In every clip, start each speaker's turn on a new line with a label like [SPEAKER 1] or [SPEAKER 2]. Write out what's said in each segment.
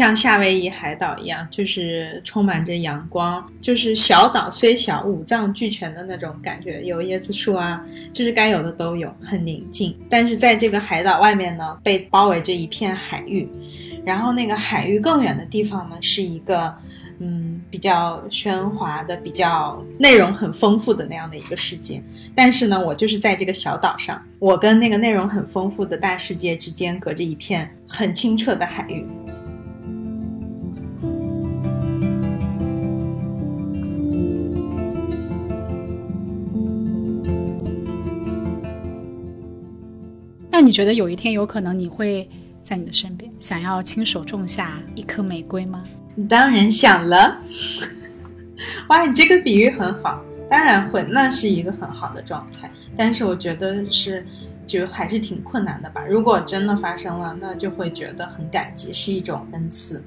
[SPEAKER 1] 像夏威夷海岛一样，就是充满着阳光，就是小岛虽小，五脏俱全的那种感觉，有椰子树啊，就是该有的都有，很宁静。但是在这个海岛外面呢，被包围着一片海域，然后那个海域更远的地方呢，是一个。嗯，比较喧哗的，比较内容很丰富的那样的一个世界。但是呢，我就是在这个小岛上，我跟那个内容很丰富的大世界之间隔着一片很清澈的海域。
[SPEAKER 2] 那你觉得有一天有可能你会在你的身边，想要亲手种下一颗玫瑰吗？
[SPEAKER 1] 当然想了，哇，你这个比喻很好。当然会，那是一个很好的状态。但是我觉得是，就还是挺困难的吧。如果真的发生了，那就会觉得很感激，是一种恩赐。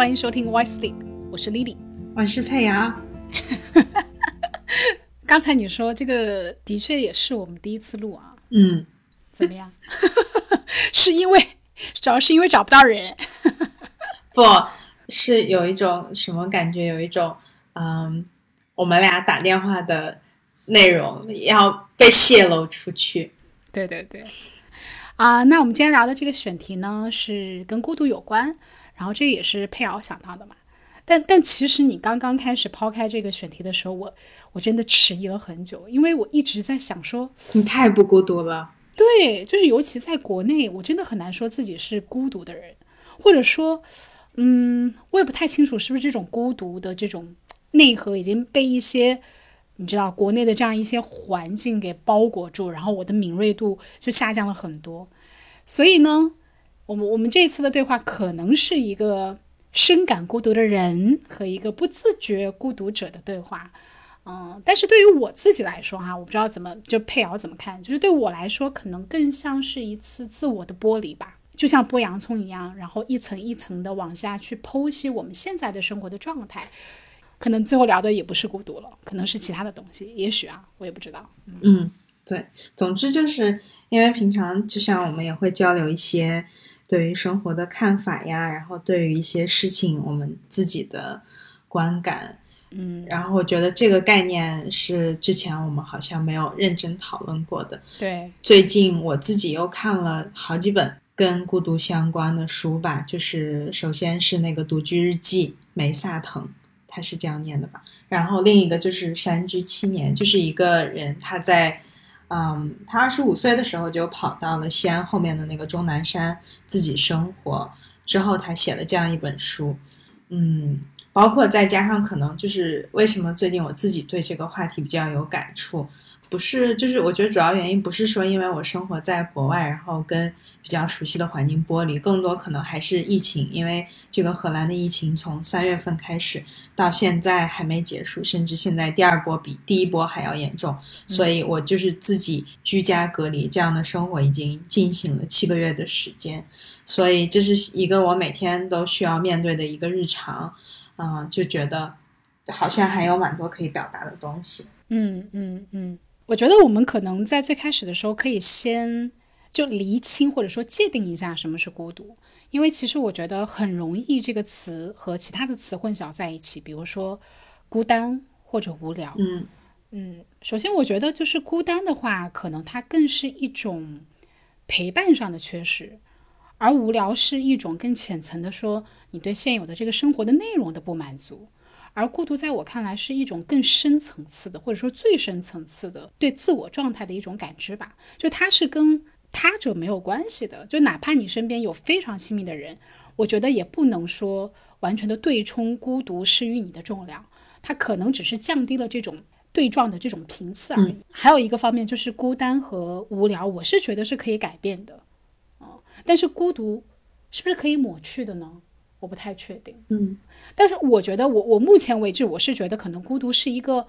[SPEAKER 2] 欢迎收听 Why Sleep，我是 Lily，
[SPEAKER 1] 我是佩瑶。
[SPEAKER 2] 刚才你说这个的确也是我们第一次录啊，
[SPEAKER 1] 嗯，
[SPEAKER 2] 怎么样？是因为主要是因为找不到人，
[SPEAKER 1] 不是有一种什么感觉？有一种嗯，我们俩打电话的内容要被泄露出去。
[SPEAKER 2] 对对对，啊，那我们今天聊的这个选题呢，是跟孤独有关。然后这也是佩瑶想到的嘛，但但其实你刚刚开始抛开这个选题的时候，我我真的迟疑了很久，因为我一直在想说，
[SPEAKER 1] 你太不孤独了。
[SPEAKER 2] 对，就是尤其在国内，我真的很难说自己是孤独的人，或者说，嗯，我也不太清楚是不是这种孤独的这种内核已经被一些你知道国内的这样一些环境给包裹住，然后我的敏锐度就下降了很多，所以呢。我们我们这一次的对话可能是一个深感孤独的人和一个不自觉孤独者的对话，嗯，但是对于我自己来说哈，我不知道怎么就佩瑶怎么看，就是对我来说可能更像是一次自我的剥离吧，就像剥洋葱一样，然后一层一层的往下去剖析我们现在的生活的状态，可能最后聊的也不是孤独了，可能是其他的东西，也许啊，我也不知道。
[SPEAKER 1] 嗯，对，总之就是因为平常就像我们也会交流一些。对于生活的看法呀，然后对于一些事情我们自己的观感，
[SPEAKER 2] 嗯，
[SPEAKER 1] 然后我觉得这个概念是之前我们好像没有认真讨论过的。
[SPEAKER 2] 对，
[SPEAKER 1] 最近我自己又看了好几本跟孤独相关的书吧，就是首先是那个《独居日记》，梅萨腾，他是这样念的吧？然后另一个就是《山居七年》，就是一个人他在。嗯，他二十五岁的时候就跑到了西安后面的那个终南山自己生活，之后他写了这样一本书。嗯，包括再加上可能就是为什么最近我自己对这个话题比较有感触。不是，就是我觉得主要原因不是说因为我生活在国外，然后跟比较熟悉的环境剥离，更多可能还是疫情，因为这个荷兰的疫情从三月份开始到现在还没结束，甚至现在第二波比第一波还要严重，所以我就是自己居家隔离这样的生活已经进行了七个月的时间，所以这是一个我每天都需要面对的一个日常，嗯，就觉得好像还有蛮多可以表达的东西，
[SPEAKER 2] 嗯嗯嗯。我觉得我们可能在最开始的时候可以先就厘清或者说界定一下什么是孤独，因为其实我觉得很容易这个词和其他的词混淆在一起，比如说孤单或者无聊。
[SPEAKER 1] 嗯
[SPEAKER 2] 嗯，首先我觉得就是孤单的话，可能它更是一种陪伴上的缺失，而无聊是一种更浅层的说你对现有的这个生活的内容的不满足。而孤独在我看来是一种更深层次的，或者说最深层次的对自我状态的一种感知吧。就它是跟他者没有关系的，就哪怕你身边有非常亲密的人，我觉得也不能说完全的对冲孤独施予你的重量，它可能只是降低了这种对撞的这种频次而已。还有一个方面就是孤单和无聊，我是觉得是可以改变的，嗯，但是孤独是不是可以抹去的呢？我不太确定，
[SPEAKER 1] 嗯，
[SPEAKER 2] 但是我觉得我我目前为止我是觉得可能孤独是一个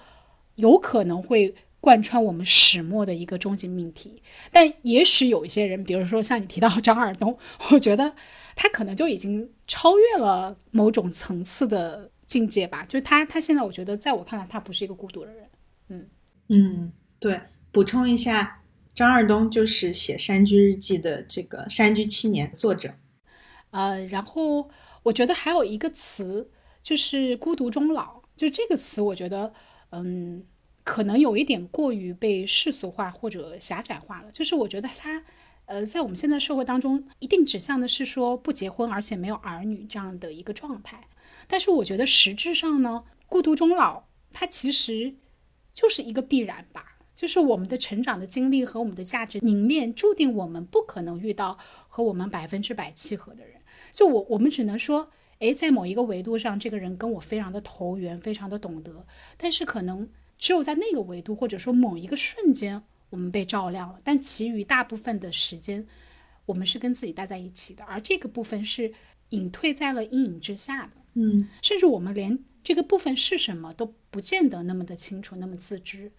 [SPEAKER 2] 有可能会贯穿我们始末的一个终极命题。但也许有一些人，比如说像你提到张二东，我觉得他可能就已经超越了某种层次的境界吧。就他，他现在我觉得，在我看来，他不是一个孤独的人。嗯
[SPEAKER 1] 嗯，对。补充一下，张二东就是写《山居日记》的这个《山居七年》作者。
[SPEAKER 2] 呃，然后我觉得还有一个词就是“孤独终老”，就这个词，我觉得，嗯，可能有一点过于被世俗化或者狭窄化了。就是我觉得它，呃，在我们现在社会当中，一定指向的是说不结婚而且没有儿女这样的一个状态。但是我觉得实质上呢，“孤独终老”它其实就是一个必然吧。就是我们的成长的经历和我们的价值凝练，注定我们不可能遇到和我们百分之百契合的人。就我，我们只能说，诶，在某一个维度上，这个人跟我非常的投缘，非常的懂得。但是可能只有在那个维度，或者说某一个瞬间，我们被照亮了。但其余大部分的时间，我们是跟自己待在一起的，而这个部分是隐退在了阴影之下的。
[SPEAKER 1] 嗯，
[SPEAKER 2] 甚至我们连这个部分是什么都不见得那么的清楚，那么自知。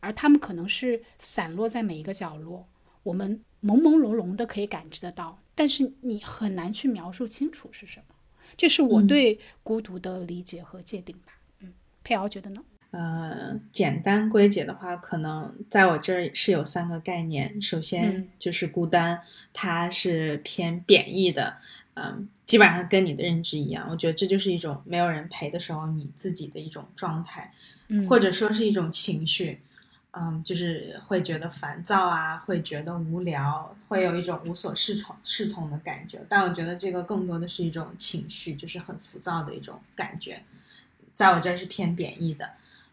[SPEAKER 2] 而他们可能是散落在每一个角落，我们朦朦胧胧的可以感知得到，但是你很难去描述清楚是什么。这是我对孤独的理解和界定吧。嗯，佩瑶觉得呢？
[SPEAKER 1] 呃，简单归结的话，可能在我这儿是有三个概念。首先就是孤单，它是偏贬义的，嗯，基本上跟你的认知一样。我觉得这就是一种没有人陪的时候你自己的一种状态，或者说是一种情绪。嗯，就是会觉得烦躁啊，会觉得无聊，会有一种无所适从适从的感觉。但我觉得这个更多的是一种情绪，就是很浮躁的一种感觉，在我这儿是偏贬义的。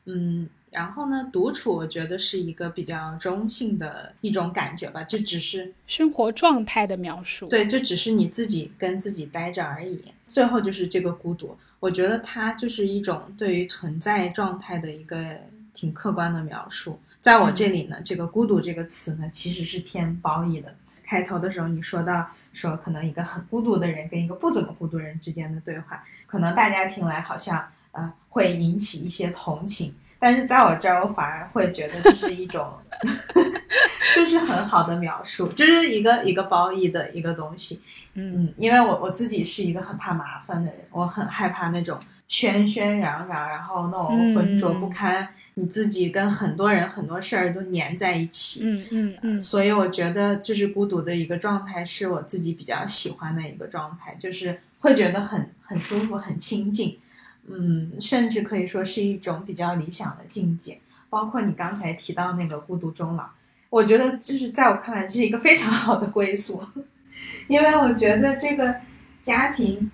[SPEAKER 1] 嗯，然后呢，独处我觉得是一个比较中性的一种感觉吧，就只是
[SPEAKER 2] 生活状态的描述。
[SPEAKER 1] 对，就只是你自己跟自己待着而已。最后就是这个孤独，我觉得它就是一种对于存在状态的一个挺客观的描述。在我这里呢，这个“孤独”这个词呢，其实是偏褒义的。开头的时候你说到说，可能一个很孤独的人跟一个不怎么孤独人之间的对话，可能大家听来好像呃会引起一些同情，但是在我这儿，我反而会觉得这是一种，就是很好的描述，就是一个一个褒义的一个东西。嗯，因为我我自己是一个很怕麻烦的人，我很害怕那种喧喧嚷嚷，然后那种浑浊不堪。你自己跟很多人很多事儿都粘在一起，
[SPEAKER 2] 嗯嗯嗯，
[SPEAKER 1] 所以我觉得就是孤独的一个状态，是我自己比较喜欢的一个状态，就是会觉得很很舒服、很亲近，嗯，甚至可以说是一种比较理想的境界。包括你刚才提到那个孤独终老，我觉得就是在我看来这是一个非常好的归宿，因为我觉得这个家庭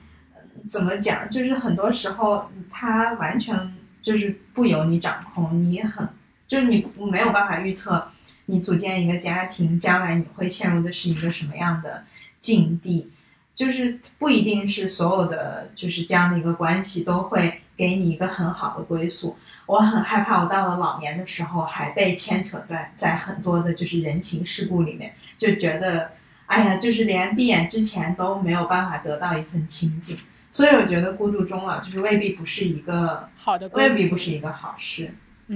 [SPEAKER 1] 怎么讲，就是很多时候他完全。就是不由你掌控，你很，就是你没有办法预测，你组建一个家庭，将来你会陷入的是一个什么样的境地，就是不一定是所有的就是这样的一个关系都会给你一个很好的归宿。我很害怕，我到了老年的时候还被牵扯在在很多的就是人情世故里面，就觉得，哎呀，就是连闭眼之前都没有办法得到一份清静。所以我觉得孤独终老就是未必不是一个
[SPEAKER 2] 好的，
[SPEAKER 1] 未必不是一个好事。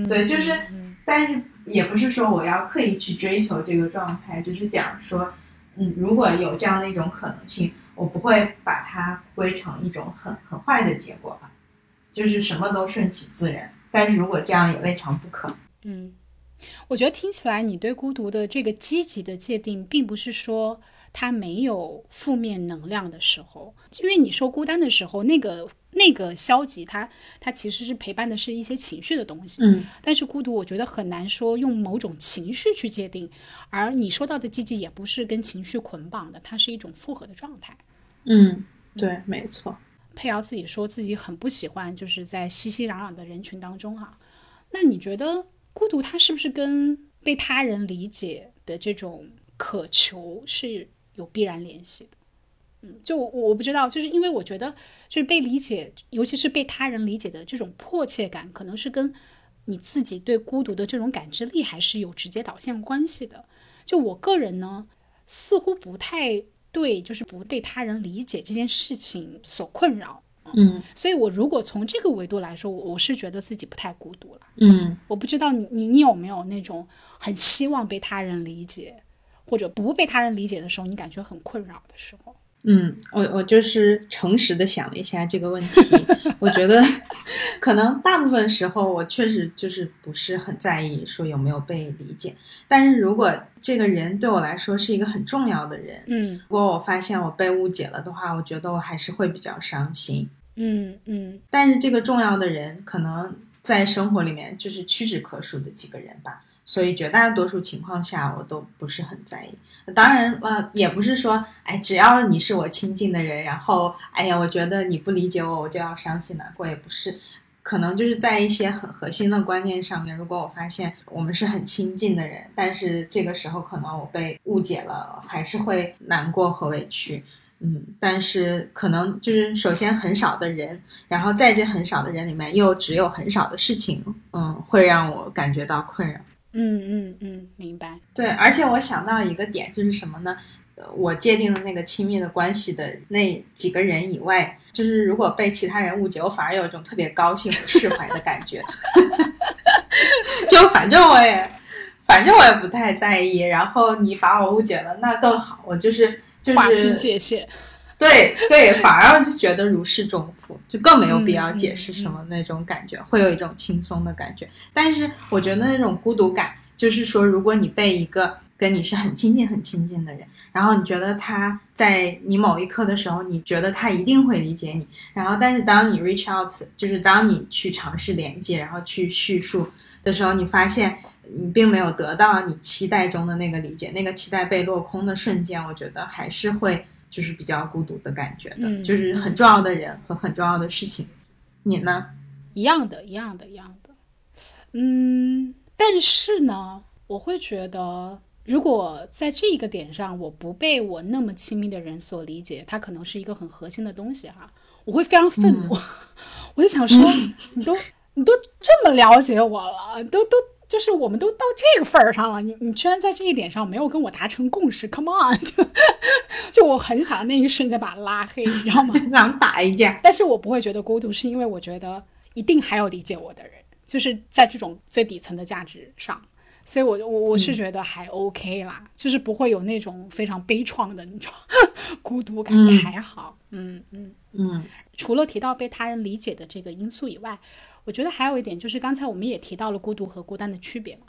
[SPEAKER 1] 对，就是，但是也不是说我要刻意去追求这个状态，就是讲说，嗯，如果有这样的一种可能性，我不会把它归成一种很很坏的结果吧，就是什么都顺其自然。但是如果这样也未尝不可。
[SPEAKER 2] 嗯，我觉得听起来你对孤独的这个积极的界定，并不是说。他没有负面能量的时候，因为你说孤单的时候，那个那个消极，它它其实是陪伴的是一些情绪的东西。
[SPEAKER 1] 嗯，
[SPEAKER 2] 但是孤独，我觉得很难说用某种情绪去界定。而你说到的积极，也不是跟情绪捆绑的，它是一种复合的状态。
[SPEAKER 1] 嗯，对，没错。
[SPEAKER 2] 佩瑶自己说自己很不喜欢，就是在熙熙攘攘的人群当中哈。那你觉得孤独，它是不是跟被他人理解的这种渴求是？有必然联系的，嗯，就我我不知道，就是因为我觉得，就是被理解，尤其是被他人理解的这种迫切感，可能是跟你自己对孤独的这种感知力还是有直接导向关系的。就我个人呢，似乎不太对，就是不被他人理解这件事情所困扰。
[SPEAKER 1] 嗯
[SPEAKER 2] 所以我如果从这个维度来说，我我是觉得自己不太孤独了。
[SPEAKER 1] 嗯
[SPEAKER 2] 我不知道你你你有没有那种很希望被他人理解，或者不被他人理解的时候，你感觉很困扰的时候。
[SPEAKER 1] 嗯，我我就是诚实的想了一下这个问题，我觉得 可能大部分时候我确实就是不是很在意说有没有被理解，但是如果这个人对我来说是一个很重要的人，
[SPEAKER 2] 嗯
[SPEAKER 1] 如果我发现我被误解了的话，我觉得我还是会比较伤心。
[SPEAKER 2] 嗯嗯
[SPEAKER 1] 但是这个重要的人，可能在生活里面就是屈指可数的几个人吧，所以绝大多数情况下我都不是很在意。当然了，也不是说，哎，只要你是我亲近的人，然后，哎呀，我觉得你不理解我，我就要伤心难过，也不是。可能就是在一些很核心的观念上面，如果我发现我们是很亲近的人，但是这个时候可能我被误解了，还是会难过和委屈。嗯，但是可能就是首先很少的人，然后在这很少的人里面又只有很少的事情，嗯，会让我感觉到困扰。
[SPEAKER 2] 嗯嗯嗯，明白。
[SPEAKER 1] 对，而且我想到一个点就是什么呢？呃我界定的那个亲密的关系的那几个人以外，就是如果被其他人误解，我反而有一种特别高兴和释怀的感觉。就反正我也，反正我也不太在意，然后你把我误解了，那更好。我就是就
[SPEAKER 2] 划清界限。
[SPEAKER 1] 对对，反而就觉得如释重负，就更没有必要
[SPEAKER 2] 嗯
[SPEAKER 1] 解释什么那种感觉，会有一种轻松的感觉。但是我觉得那种孤独感，就是说，如果你被一个跟你是很亲近、很亲近的人，然后你觉得他在你某一刻的时候，你觉得他一定会理解你，然后但是当你 reach out，就是当你去尝试连接，然后去叙述的时候，你发现你并没有得到你期待中的那个理解，那个期待被落空的瞬间，我觉得还是会就是比较孤独的感觉的，
[SPEAKER 2] 嗯
[SPEAKER 1] 就是很重要的人和很重要的事情。你呢？
[SPEAKER 2] 一样的，一样的，一样的。嗯，但是呢，我会觉得，如果在这一个点上我不被我那么亲密的人所理解，它可能是一个很核心的东西哈，我会非常愤怒。我就想说，你都你都这么了解我了，都都就是我们都到这个份儿上了，你你居然在这一点上没有跟我达成共识，Come on！就就我很想那一瞬间把他拉黑，你知道吗？
[SPEAKER 1] 咱们打一架。
[SPEAKER 2] 但是我不会觉得孤独，是因为我觉得一定还有理解我的人，就是在这种最底层的价值上，所以我我我是觉得还 OK 啦，就是不会有那种非常悲怆的那种 孤独感，
[SPEAKER 1] 嗯
[SPEAKER 2] 还好，嗯嗯。
[SPEAKER 1] 嗯
[SPEAKER 2] 除了提到被他人理解的这个因素以外，我觉得还有一点就是刚才我们也提到了孤独和孤单的区别嘛，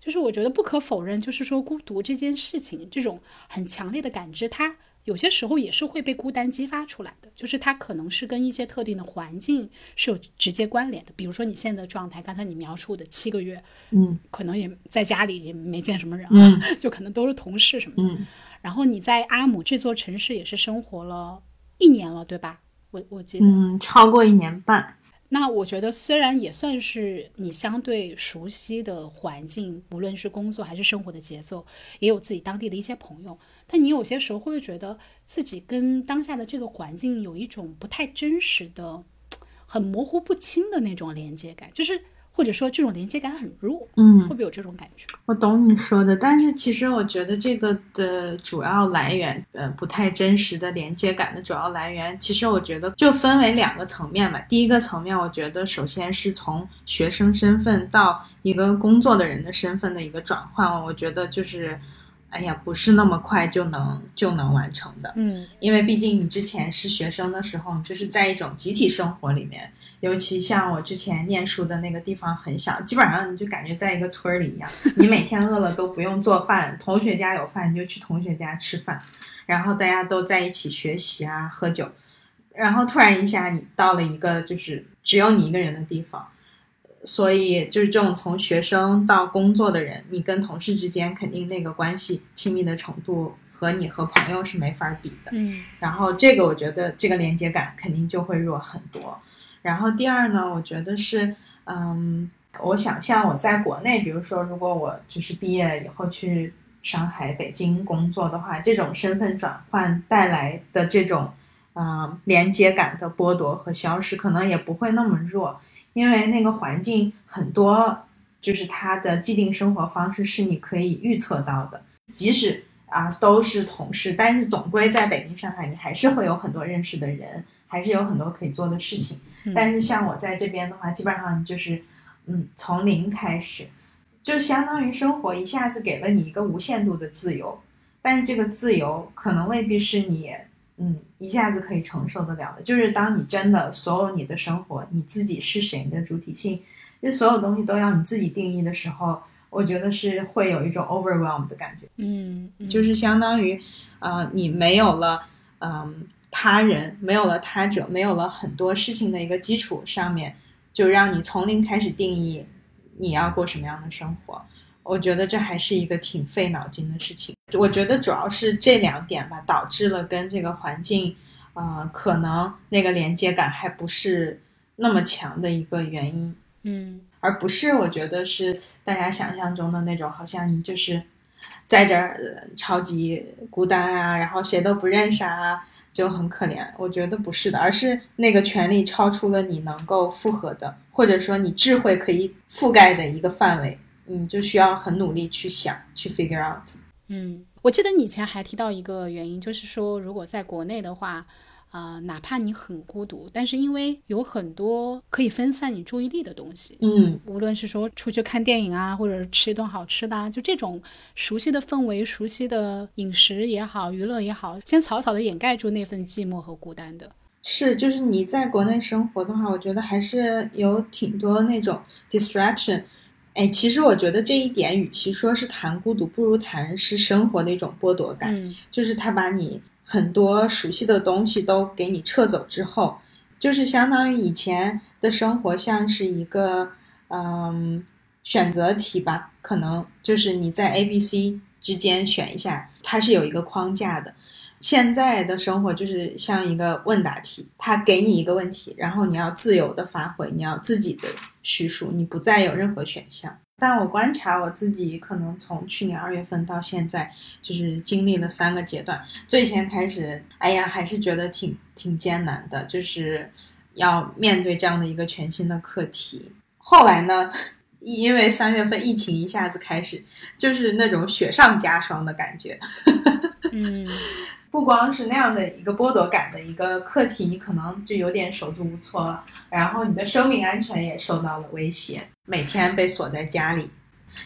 [SPEAKER 2] 就是我觉得不可否认，就是说孤独这件事情，这种很强烈的感知，它有些时候也是会被孤单激发出来的，就是它可能是跟一些特定的环境是有直接关联的，比如说你现在的状态，刚才你描述的七个月，
[SPEAKER 1] 嗯
[SPEAKER 2] 可能也在家里也没见什么人啊，
[SPEAKER 1] 嗯
[SPEAKER 2] 就可能都是同事什么的。
[SPEAKER 1] 嗯
[SPEAKER 2] 然后你在阿姆这座城市也是生活了一年了，对吧？我我记得。
[SPEAKER 1] 嗯，超过一年半。
[SPEAKER 2] 那我觉得虽然也算是你相对熟悉的环境，无论是工作还是生活的节奏，也有自己当地的一些朋友，但你有些时候会不会觉得自己跟当下的这个环境有一种不太真实的、很模糊不清的那种连接感，就是或者说这种连接感很弱，
[SPEAKER 1] 嗯
[SPEAKER 2] 会不会有这种感觉？
[SPEAKER 1] 我懂你说的，但是其实我觉得这个的主要来源，呃，不太真实的连接感的主要来源，其实我觉得就分为两个层面吧。第一个层面，我觉得首先是从学生身份到一个工作的人的身份的一个转换，我觉得就是，哎呀，不是那么快就能就能完成的。
[SPEAKER 2] 嗯
[SPEAKER 1] 因为毕竟你之前是学生的时候，就是在一种集体生活里面，尤其像我之前念书的那个地方很小，基本上你就感觉在一个村儿里一样，你每天饿了都不用做饭，同学家有饭你就去同学家吃饭，然后大家都在一起学习啊、喝酒，然后突然一下你到了一个就是只有你一个人的地方。所以就是这种从学生到工作的人，你跟同事之间肯定那个关系亲密的程度和你和朋友是没法比的。
[SPEAKER 2] 嗯
[SPEAKER 1] 然后这个我觉得这个连接感肯定就会弱很多。然后第二呢，我觉得是，嗯，我想象我在国内，比如说如果我就是毕业以后去上海、北京工作的话，这种身份转换带来的这种，嗯，连接感的剥夺和消失，可能也不会那么弱，因为那个环境很多，就是它的既定生活方式是你可以预测到的，即使啊都是同事，但是总归在北京、上海，你还是会有很多认识的人，还是有很多可以做的事情。但是像我在这边的话，基本上就是嗯从零开始，就相当于生活一下子给了你一个无限度的自由，但是这个自由可能未必是你。嗯，一下子可以承受得了的，就是当你真的所有你的生活，你自己是谁的主体性，这所有东西都要你自己定义的时候，我觉得是会有一种 overwhelm 的感觉。
[SPEAKER 2] 嗯，
[SPEAKER 1] 就是相当于，呃，你没有了，嗯，他人，没有了他者，没有了很多事情的一个基础上面，就让你从零开始定义你要过什么样的生活。我觉得这还是一个挺费脑筋的事情。我觉得主要是这两点吧，导致了跟这个环境，呃，可能那个连接感还不是那么强的一个原因。
[SPEAKER 2] 嗯，
[SPEAKER 1] 而不是我觉得是大家想象中的那种，好像你就是在这儿超级孤单啊，然后谁都不认识啊，就很可怜。我觉得不是的，而是那个权利超出了你能够负荷的，或者说你智慧可以覆盖的一个范围。嗯，就需要很努力去想，去 figure out。
[SPEAKER 2] 嗯，我记得你以前还提到一个原因，就是说，如果在国内的话，啊，哪怕你很孤独，但是因为有很多可以分散你注意力的东西，
[SPEAKER 1] 嗯，
[SPEAKER 2] 无论是说出去看电影啊，或者吃一顿好吃的，啊就这种熟悉的氛围、熟悉的饮食也好，娱乐也好，先草草的掩盖住那份寂寞和孤单的。
[SPEAKER 1] 是，就是你在国内生活的话，我觉得还是有挺多那种 distraction。哎，其实我觉得这一点，与其说是谈孤独，不如谈是生活的一种剥夺感。
[SPEAKER 2] 嗯，
[SPEAKER 1] 就是他把你很多熟悉的东西都给你撤走之后，就是相当于以前的生活像是一个嗯选择题吧，可能就是你在 A、B、C 之间选一下，它是有一个框架的。现在的生活就是像一个问答题，他给你一个问题，然后你要自由的发挥，你要自己的叙述，你不再有任何选项。但我观察我自己，可能从去年二月份到现在，就是经历了三个阶段。最先开始，哎呀，还是觉得挺挺艰难的，就是要面对这样的一个全新的课题。后来呢，因为三月份疫情一下子开始，就是那种雪上加霜的感觉。
[SPEAKER 2] 嗯。
[SPEAKER 1] 不光是那样的一个剥夺感的一个课题，你可能就有点手足无措了。然后你的生命安全也受到了威胁，每天被锁在家里。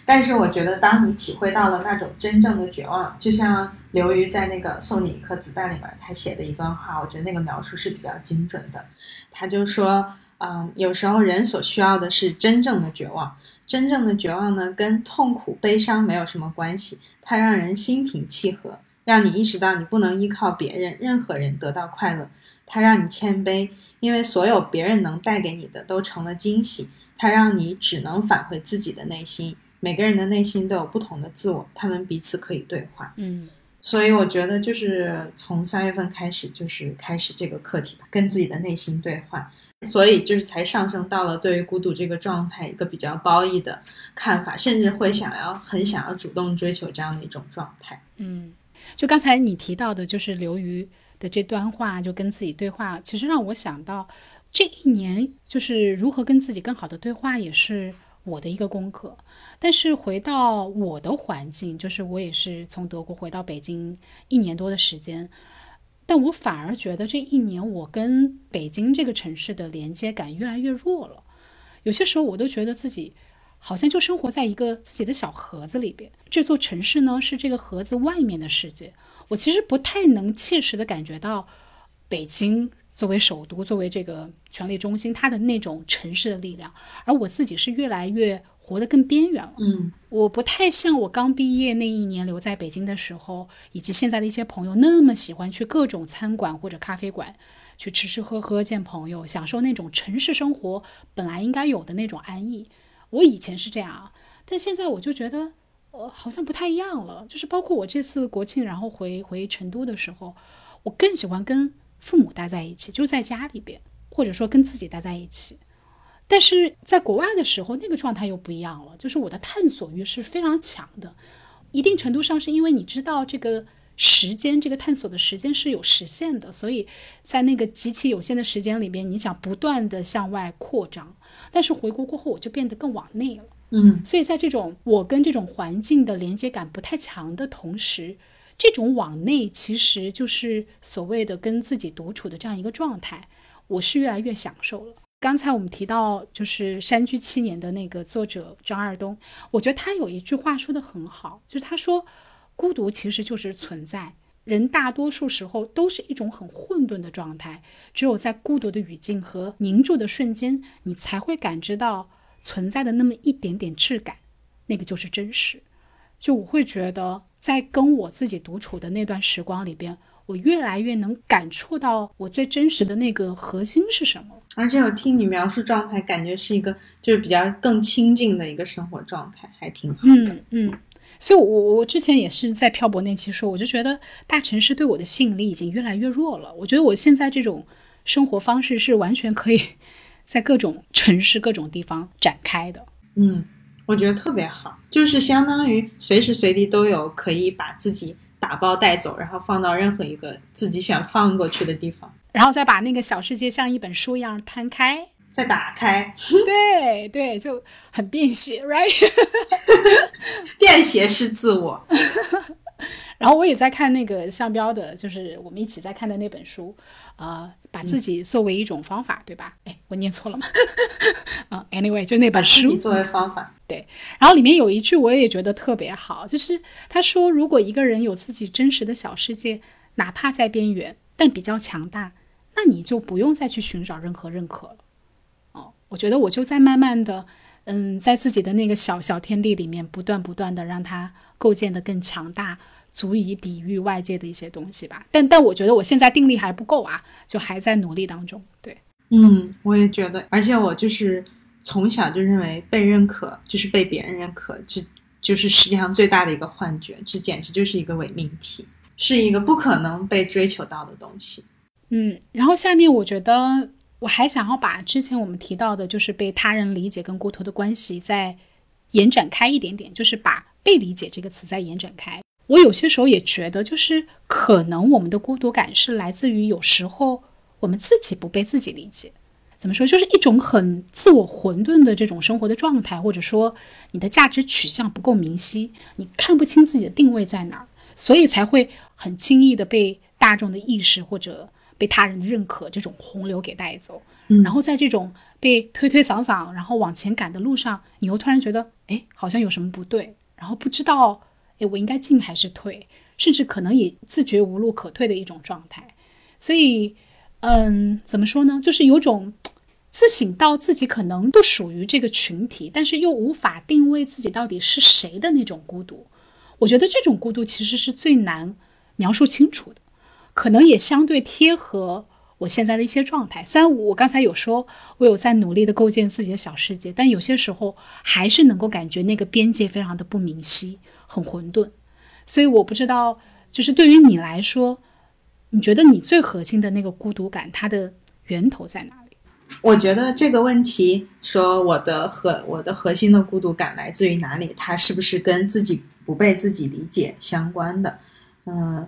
[SPEAKER 1] 但是我觉得，当你体会到了那种真正的绝望，就像刘瑜在那个《送你一颗子弹》里面他写的一段话，我觉得那个描述是比较精准的。他就说，嗯，有时候人所需要的是真正的绝望。真正的绝望呢，跟痛苦、悲伤没有什么关系，它让人心平气和。让你意识到你不能依靠别人、任何人得到快乐，它让你谦卑，因为所有别人能带给你的都成了惊喜。它让你只能返回自己的内心。每个人的内心都有不同的自我，他们彼此可以对话。
[SPEAKER 2] 嗯，
[SPEAKER 1] 所以我觉得就是从三月份开始，就是开始这个课题吧，跟自己的内心对话。所以就是才上升到了对于孤独这个状态一个比较褒义的看法，甚至会想要很想要主动追求这样的一种状态。
[SPEAKER 2] 嗯。就刚才你提到的，就是刘瑜的这段话，就跟自己对话，其实让我想到，这一年就是如何跟自己更好的对话，也是我的一个功课。但是回到我的环境，就是我也是从德国回到北京一年多的时间，但我反而觉得这一年我跟北京这个城市的连接感越来越弱了。有些时候我都觉得自己。好像就生活在一个自己的小盒子里边，这座城市呢是这个盒子外面的世界。我其实不太能切实的感觉到北京作为首都、作为这个权力中心，它的那种城市的力量。而我自己是越来越活得更边缘了。
[SPEAKER 1] 嗯，
[SPEAKER 2] 我不太像我刚毕业那一年留在北京的时候，以及现在的一些朋友那么喜欢去各种餐馆或者咖啡馆去吃吃喝喝、见朋友，享受那种城市生活本来应该有的那种安逸。我以前是这样啊，但现在我就觉得，呃，好像不太一样了。就是包括我这次国庆，然后回回成都的时候，我更喜欢跟父母待在一起，就在家里边，或者说跟自己待在一起。但是在国外的时候，那个状态又不一样了，就是我的探索欲是非常强的。一定程度上是因为你知道这个时间，这个探索的时间是有时限的，所以在那个极其有限的时间里边，你想不断的向外扩张。但是回国过后，我就变得更往内了。
[SPEAKER 1] 嗯，
[SPEAKER 2] 所以在这种我跟这种环境的连接感不太强的同时，这种往内其实就是所谓的跟自己独处的这样一个状态。我是越来越享受了。刚才我们提到就是《山居七年》的那个作者张二东，我觉得他有一句话说的很好，就是他说，孤独其实就是存在。人大多数时候都是一种很混沌的状态，只有在孤独的语境和凝住的瞬间，你才会感知到存在的那么一点点质感，那个就是真实。就我会觉得，在跟我自己独处的那段时光里边，我越来越能感触到我最真实的那个核心是什么。
[SPEAKER 1] 而且我听你描述状态，感觉是一个就是比较更亲近的一个生活状态，还挺好
[SPEAKER 2] 的。嗯嗯。所以，我我之前也是在漂泊那期说，我就觉得大城市对我的吸引力已经越来越弱了。我觉得我现在这种生活方式是完全可以 在各种城市、各种地方展开的。
[SPEAKER 1] 嗯，我觉得特别好，就是相当于随时随地都有可以把自己打包带走，然后放到任何一个自己想放过去的地方，
[SPEAKER 2] 然后再把那个小世界像一本书一样摊开。
[SPEAKER 1] 再打开，
[SPEAKER 2] 对对，就很便携，right？
[SPEAKER 1] 便携是自我。
[SPEAKER 2] 然后我也在看那个向标的，就是我们一起在看的那本书，呃，把自己作为一种方法，对吧？哎，我念错了吗？啊，anyway，就那本书
[SPEAKER 1] 作为方法，
[SPEAKER 2] 对。然后里面有一句我也觉得特别好，就是他说，如果一个人有自己真实的小世界，哪怕在边缘，但比较强大，那你就不用再去寻找任何认可了。我觉得我就在慢慢的，嗯，在自己的那个小小天地里面，不断不断的让它构建的更强大，足以抵御外界的一些东西吧。但但我觉得我现在定力还不够啊，就还在努力当中。对，
[SPEAKER 1] 嗯，我也觉得，而且我就是从小就认为被认可就是被别人认可，这就是世界上最大的一个幻觉，这简直就是一个伪命题，是一个不可能被追求到的东西。
[SPEAKER 2] 嗯，然后下面我觉得。我还想要把之前我们提到的，就是被他人理解跟孤独的关系再延展开一点点，就是把被理解这个词再延展开。我有些时候也觉得，就是可能我们的孤独感是来自于有时候我们自己不被自己理解。怎么说？就是一种很自我混沌的这种生活的状态，或者说你的价值取向不够明晰，你看不清自己的定位在哪儿，所以才会很轻易的被大众的意识或者。被他人的认可这种洪流给带走，然后在这种被推推搡搡，然后往前赶的路上，你又突然觉得，哎，好像有什么不对，然后不知道，哎，我应该进还是退，甚至可能也自觉无路可退的一种状态。所以，嗯，怎么说呢？就是有种自省到自己可能不属于这个群体，但是又无法定位自己到底是谁的那种孤独。我觉得这种孤独其实是最难描述清楚的。可能也相对贴合我现在的一些状态。虽然我刚才有说，我有在努力的构建自己的小世界，但有些时候还是能够感觉那个边界非常的不明晰，很混沌。所以我不知道，就是对于你来说，你觉得你最核心的那个孤独感，它的源头在哪里？
[SPEAKER 1] 我觉得这个问题，说我的核我的核心的孤独感来自于哪里，它是不是跟自己不被自己理解相关的？嗯。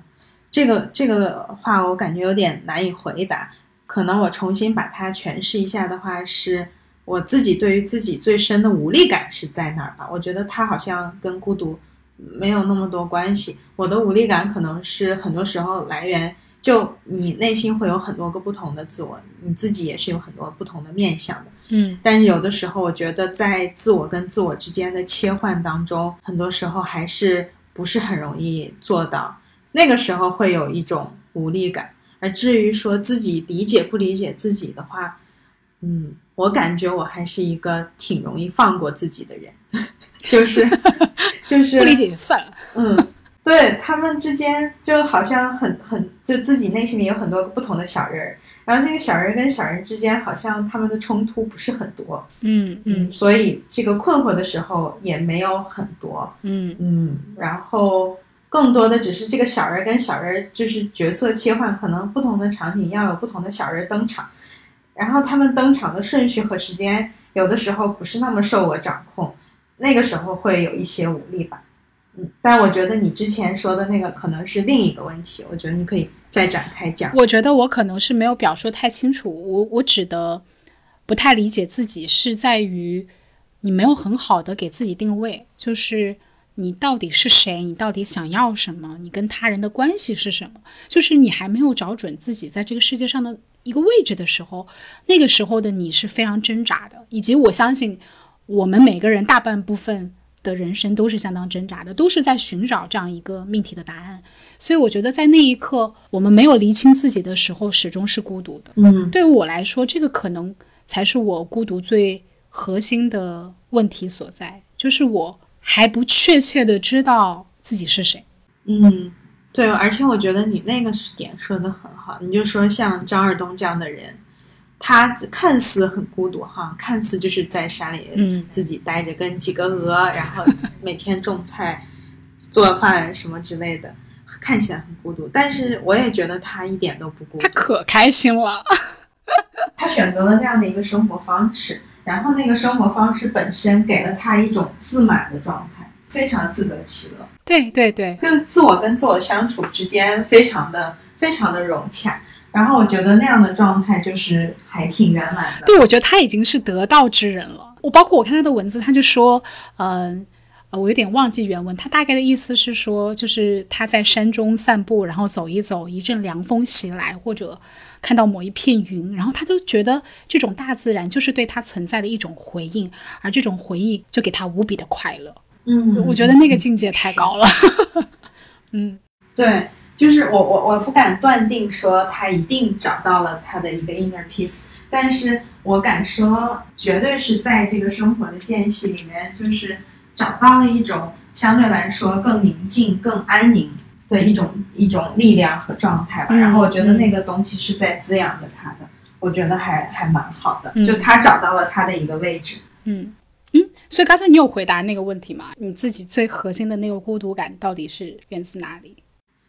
[SPEAKER 1] 这个这个话我感觉有点难以回答，可能我重新把它诠释一下的话，是我自己对于自己最深的无力感是在哪儿吧？我觉得它好像跟孤独没有那么多关系。我的无力感可能是很多时候来源就你内心会有很多个不同的自我，你自己也是有很多不同的面相的，
[SPEAKER 2] 嗯。
[SPEAKER 1] 但是有的时候，我觉得在自我跟自我之间的切换当中，很多时候还是不是很容易做到。那个时候会有一种无力感，而至于说自己理解不理解自己的话，嗯，我感觉我还是一个挺容易放过自己的人，就是就是
[SPEAKER 2] 不理解就算了。
[SPEAKER 1] 嗯，对他们之间就好像很很就自己内心里有很多不同的小人儿，然后这个小人跟小人之间好像他们的冲突不是很多，
[SPEAKER 2] 嗯嗯，
[SPEAKER 1] 所以这个困惑的时候也没有很多，
[SPEAKER 2] 嗯
[SPEAKER 1] 嗯，然后。更多的只是这个小人跟小人就是角色切换，可能不同的场景要有不同的小人登场，然后他们登场的顺序和时间有的时候不是那么受我掌控，那个时候会有一些无力吧。嗯，但我觉得你之前说的那个可能是另一个问题，我觉得你可以再展开讲。
[SPEAKER 2] 我觉得我可能是没有表述太清楚，我我指的不太理解自己是在于你没有很好的给自己定位，就是。你到底是谁？你到底想要什么？你跟他人的关系是什么？就是你还没有找准自己在这个世界上的一个位置的时候，那个时候的你是非常挣扎的，以及我相信我们每个人大半部分的人生都是相当挣扎的，都是在寻找这样一个命题的答案。所以我觉得在那一刻，我们没有厘清自己的时候，始终是孤独的。
[SPEAKER 1] 嗯
[SPEAKER 2] 对于我来说，这个可能才是我孤独最核心的问题所在，就是我还不确切的知道自己是谁。
[SPEAKER 1] 嗯，对，而且我觉得你那个点说的很好，你就说像张二东这样的人，他看似很孤独哈，看似就是在山里
[SPEAKER 2] 嗯
[SPEAKER 1] 自己待着，跟几个鹅，然后每天种菜、做饭什么之类的，看起来很孤独。但是我也觉得他一点都不孤独，
[SPEAKER 2] 他可开心了。
[SPEAKER 1] 他选择了那样的一个生活方式，然后那个生活方式本身给了他一种自满的状态，非常自得其乐。
[SPEAKER 2] 对对对，
[SPEAKER 1] 跟自我跟自我相处之间非常的非常的融洽。然后我觉得那样的状态就是还挺圆满的。
[SPEAKER 2] 对，我觉得他已经是得道之人了。我包括我看他的文字，他就说，嗯、呃，我有点忘记原文，他大概的意思是说，就是他在山中散步，然后走一走，一阵凉风袭来，或者看到某一片云，然后他都觉得这种大自然就是对他存在的一种回应，而这种回应就给他无比的快乐。
[SPEAKER 1] 嗯，
[SPEAKER 2] 我觉得那个境界太高了。嗯
[SPEAKER 1] 对，就是我我我不敢断定说他一定找到了他的一个 inner peace，但是我敢说，绝对是在这个生活的间隙里面，就是找到了一种相对来说更宁静、更安宁的一种一种力量和状态吧。
[SPEAKER 2] 嗯
[SPEAKER 1] 然后我觉得那个东西是在滋养着他的，我觉得还还蛮好的，
[SPEAKER 2] 嗯
[SPEAKER 1] 就他找到了他的一个位置。
[SPEAKER 2] 嗯嗯，所以刚才你有回答那个问题吗？你自己最核心的那个孤独感到底是源自哪里？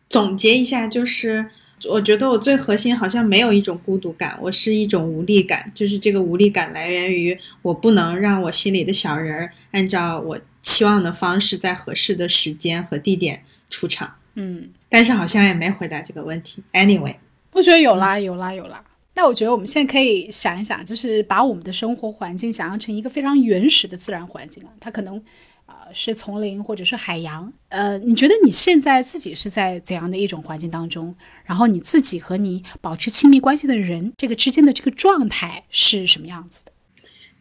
[SPEAKER 1] 总结一下，就是我觉得我最核心好像没有一种孤独感，我是一种无力感，就是这个无力感来源于我不能让我心里的小人儿按照我期望的方式，在合适的时间和地点出场。
[SPEAKER 2] 嗯，
[SPEAKER 1] 但是好像也没回答这个问题。Anyway，
[SPEAKER 2] 我觉得有啦，有啦，有啦。那我觉得我们现在可以想一想，就是把我们的生活环境想象成一个非常原始的自然环境啊，它可能啊、呃是丛林或者是海洋。呃，你觉得你现在自己是在怎样的一种环境当中？然后你自己和你保持亲密关系的人这个之间的这个状态是什么样子的？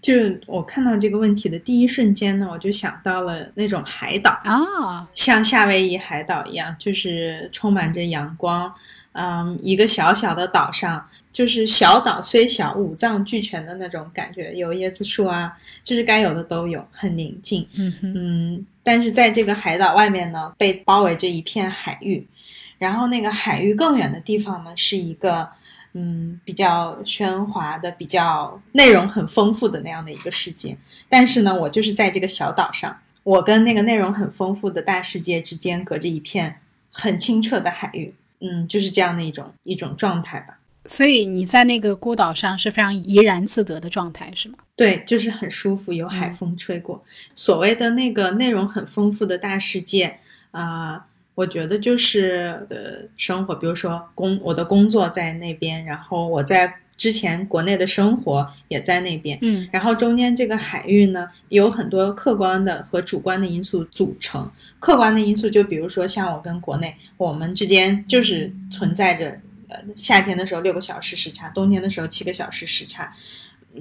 [SPEAKER 1] 就我看到这个问题的第一瞬间呢，我就想到了那种海岛，
[SPEAKER 2] 啊，
[SPEAKER 1] 像夏威夷海岛一样，就是充满着阳光。嗯，一个小小的岛上，就是小岛虽小，五脏俱全的那种感觉，有椰子树啊，就是该有的都有，很宁静。嗯但是在这个海岛外面呢，被包围着一片海域，然后那个海域更远的地方呢，是一个嗯比较喧哗的、比较内容很丰富的那样的一个世界。但是呢，我就是在这个小岛上，我跟那个内容很丰富的大世界之间隔着一片很清澈的海域。嗯，就是这样的一种一种状态吧。
[SPEAKER 2] 所以你在那个孤岛上是非常怡然自得的状态，是吗？
[SPEAKER 1] 对，就是很舒服，有海风吹过。所谓的那个内容很丰富的大世界啊、我觉得就是呃生活，比如说工，我的工作在那边，然后我在之前国内的生活也在那边，
[SPEAKER 2] 嗯
[SPEAKER 1] 然后中间这个海域呢，有很多客观的和主观的因素组成。客观的因素就比如说像我跟国内，我们之间就是存在着，呃，夏天的时候六个小时时差，冬天的时候七个小时时差，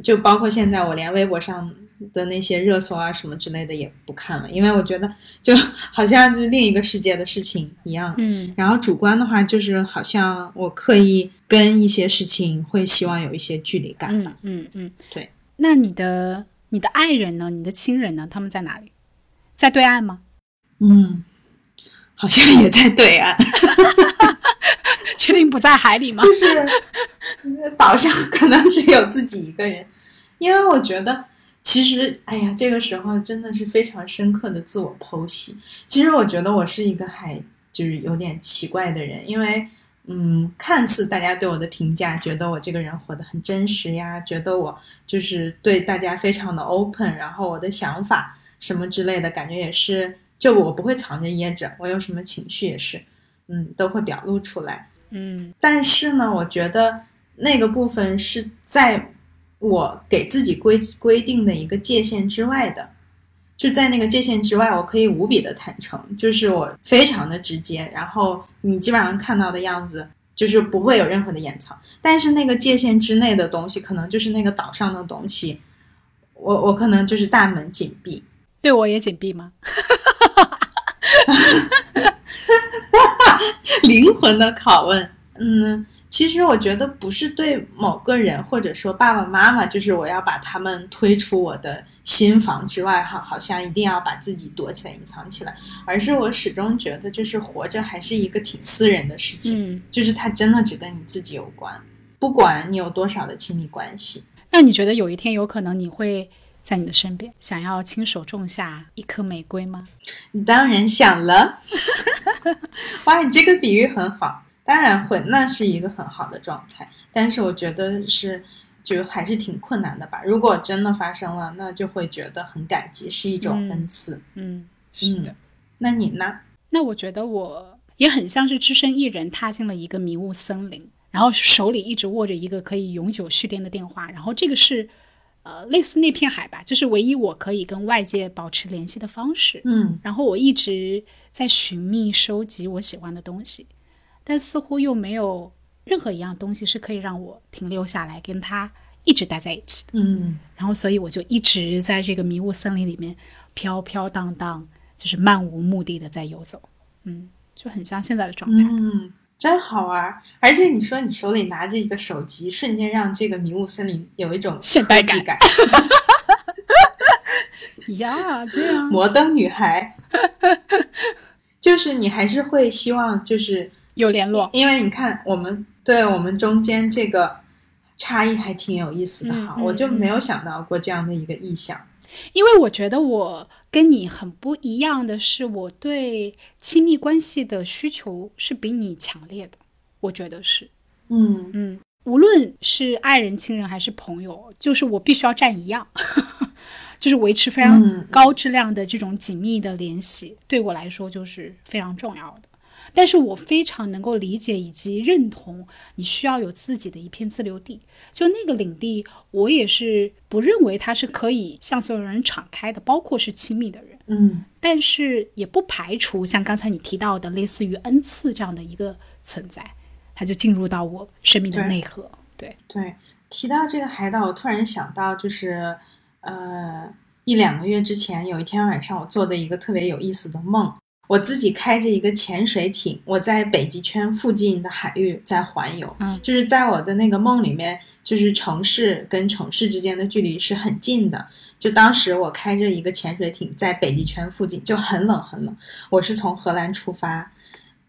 [SPEAKER 1] 就包括现在我连微博上的那些热搜啊什么之类的也不看了，因为我觉得就 好像就是另一个世界的事情一样。
[SPEAKER 2] 嗯
[SPEAKER 1] 然后主观的话，就是好像我刻意跟一些事情会希望有一些距离感。
[SPEAKER 2] 嗯嗯嗯，
[SPEAKER 1] 对。
[SPEAKER 2] 那你的你的爱人呢？你的亲人呢？他们在哪里？在对岸吗？
[SPEAKER 1] 嗯，好像也在对岸，
[SPEAKER 2] 确定不在海里吗？
[SPEAKER 1] 就是岛上可能只有自己一个人，因为我觉得其实，哎呀，这个时候真的是非常深刻的自我剖析。其实我觉得我是一个还就是有点奇怪的人，因为嗯，看似大家对我的评价，觉得我这个人活得很真实呀，觉得我就是对大家非常的 open，然后我的想法什么之类的感觉也是，就我不会藏着掖着，我有什么情绪也是，嗯，都会表露出来。
[SPEAKER 2] 嗯
[SPEAKER 1] 但是呢，我觉得那个部分是在我给自己规规定的一个界限之外的，就在那个界限之外，我可以无比的坦诚，就是我非常的直接，然后你基本上看到的样子就是不会有任何的掩藏。但是那个界限之内的东西，可能就是那个岛上的东西，我我可能就是大门紧闭。
[SPEAKER 2] 对我也紧闭吗？
[SPEAKER 1] 灵魂的拷问，嗯，其实我觉得不是对某个人或者说爸爸妈妈，就是我要把他们推出我的心房之外，哈，好像一定要把自己躲起来、隐藏起来，而是我始终觉得，就是活着还是一个挺私人的事情，
[SPEAKER 2] 嗯，
[SPEAKER 1] 就是它真的只跟你自己有关，不管你有多少的亲密关系。
[SPEAKER 2] 那你觉得有一天有可能你会在你的身边，想要亲手种下一颗玫瑰吗？
[SPEAKER 1] 你当然想了，哇，你这个比喻很好，当然会，那是一个很好的状态。但是我觉得是，就还是挺困难的吧。如果真的发生了，那就会觉得很感激，是一种
[SPEAKER 2] 嗯
[SPEAKER 1] 恩赐。
[SPEAKER 2] 嗯，是的。
[SPEAKER 1] 那你呢？
[SPEAKER 2] 那我觉得我也很像是只身一人踏进了一个迷雾森林，然后手里一直握着一个可以永久蓄电的电话，然后这个是，呃，类似那片海吧，就是唯一我可以跟外界保持联系的方式。
[SPEAKER 1] 嗯
[SPEAKER 2] 然后我一直在寻觅、收集我喜欢的东西，但似乎又没有任何一样东西是可以让我停留下来，跟他一直待在一起的。
[SPEAKER 1] 嗯
[SPEAKER 2] 然后，所以我就一直在这个迷雾森林里面飘飘荡荡，就是漫无目的的在游走。嗯，就很像现在的状态。
[SPEAKER 1] 嗯，真好玩儿。而且你说你手里拿着一个手机，瞬间让这个迷雾森林有一种
[SPEAKER 2] 现代感，呀，对啊，
[SPEAKER 1] 摩登女孩。就是你还是会希望，就是
[SPEAKER 2] 有联络。
[SPEAKER 1] 因为你看，我们对我们中间这个差异还挺有意思的哈，我就没有想到过这样的一个意向。
[SPEAKER 2] 因为我觉得我跟你很不一样的是，我对亲密关系的需求是比你强烈的。我觉得是，
[SPEAKER 1] 嗯
[SPEAKER 2] 嗯，无论是爱人、亲人还是朋友，就是我必须要占一样，就是维持非常
[SPEAKER 1] 嗯
[SPEAKER 2] 高质量的这种紧密的联系，对我来说就是非常重要的。但是我非常能够理解以及认同你需要有自己的一片自留地，就那个领地，我也是不认为它是可以向所有人敞开的，包括是亲密的人。
[SPEAKER 1] 嗯
[SPEAKER 2] 但是也不排除像刚才你提到的类似于恩赐这样的一个存在，它就进入到我生命的内核。对，
[SPEAKER 1] 对，提到这个海岛，我突然想到，就是呃，一两个月之前，有一天晚上，我做的一个特别有意思的梦。我自己开着一个潜水艇，我在北极圈附近的海域在环游。
[SPEAKER 2] 嗯
[SPEAKER 1] 就是在我的那个梦里面，就是城市跟城市之间的距离是很近的。就当时我开着一个潜水艇在北极圈附近，就很冷很冷。我是从荷兰出发，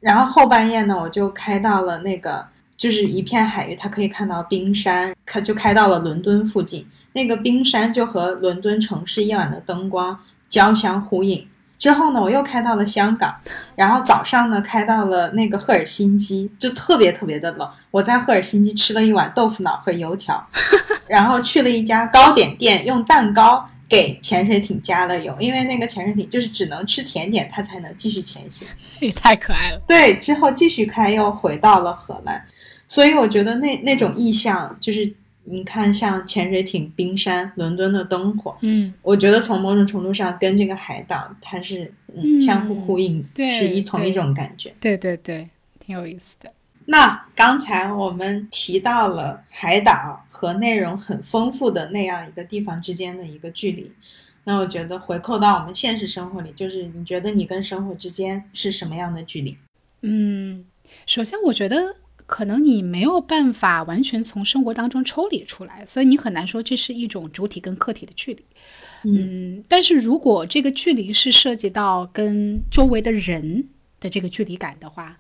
[SPEAKER 1] 然后后半夜呢，我就开到了那个就是一片海域，它可以看到冰山，开就开到了伦敦附近。那个冰山就和伦敦城市夜晚的灯光交相呼应。之后呢，我又开到了香港，然后早上呢开到了那个赫尔辛基，就特别特别的冷。我在赫尔辛基吃了一碗豆腐脑和油条，然后去了一家糕点店，用蛋糕给潜水艇加了油，因为那个潜水艇就是只能吃甜点，它才能继续前行。
[SPEAKER 2] 也太可爱了。
[SPEAKER 1] 对，之后继续开，又回到了荷兰。所以我觉得那那种意象，就是你看，像潜水艇、冰山、伦敦的灯火，
[SPEAKER 2] 嗯，
[SPEAKER 1] 我觉得从某种程度上跟这个海岛它是
[SPEAKER 2] 嗯
[SPEAKER 1] 嗯相互呼应，
[SPEAKER 2] 对
[SPEAKER 1] 是一同一种感觉。
[SPEAKER 2] 对对对，挺有意思的。
[SPEAKER 1] 那刚才我们提到了海岛和内容很丰富的那样一个地方之间的一个距离，那我觉得回扣到我们现实生活里，就是你觉得你跟生活之间是什么样的距离？
[SPEAKER 2] 嗯，首先我觉得可能你没有办法完全从生活当中抽离出来，所以你很难说这是一种主体跟客体的距离。嗯，但是如果这个距离是涉及到跟周围的人的这个距离感的话，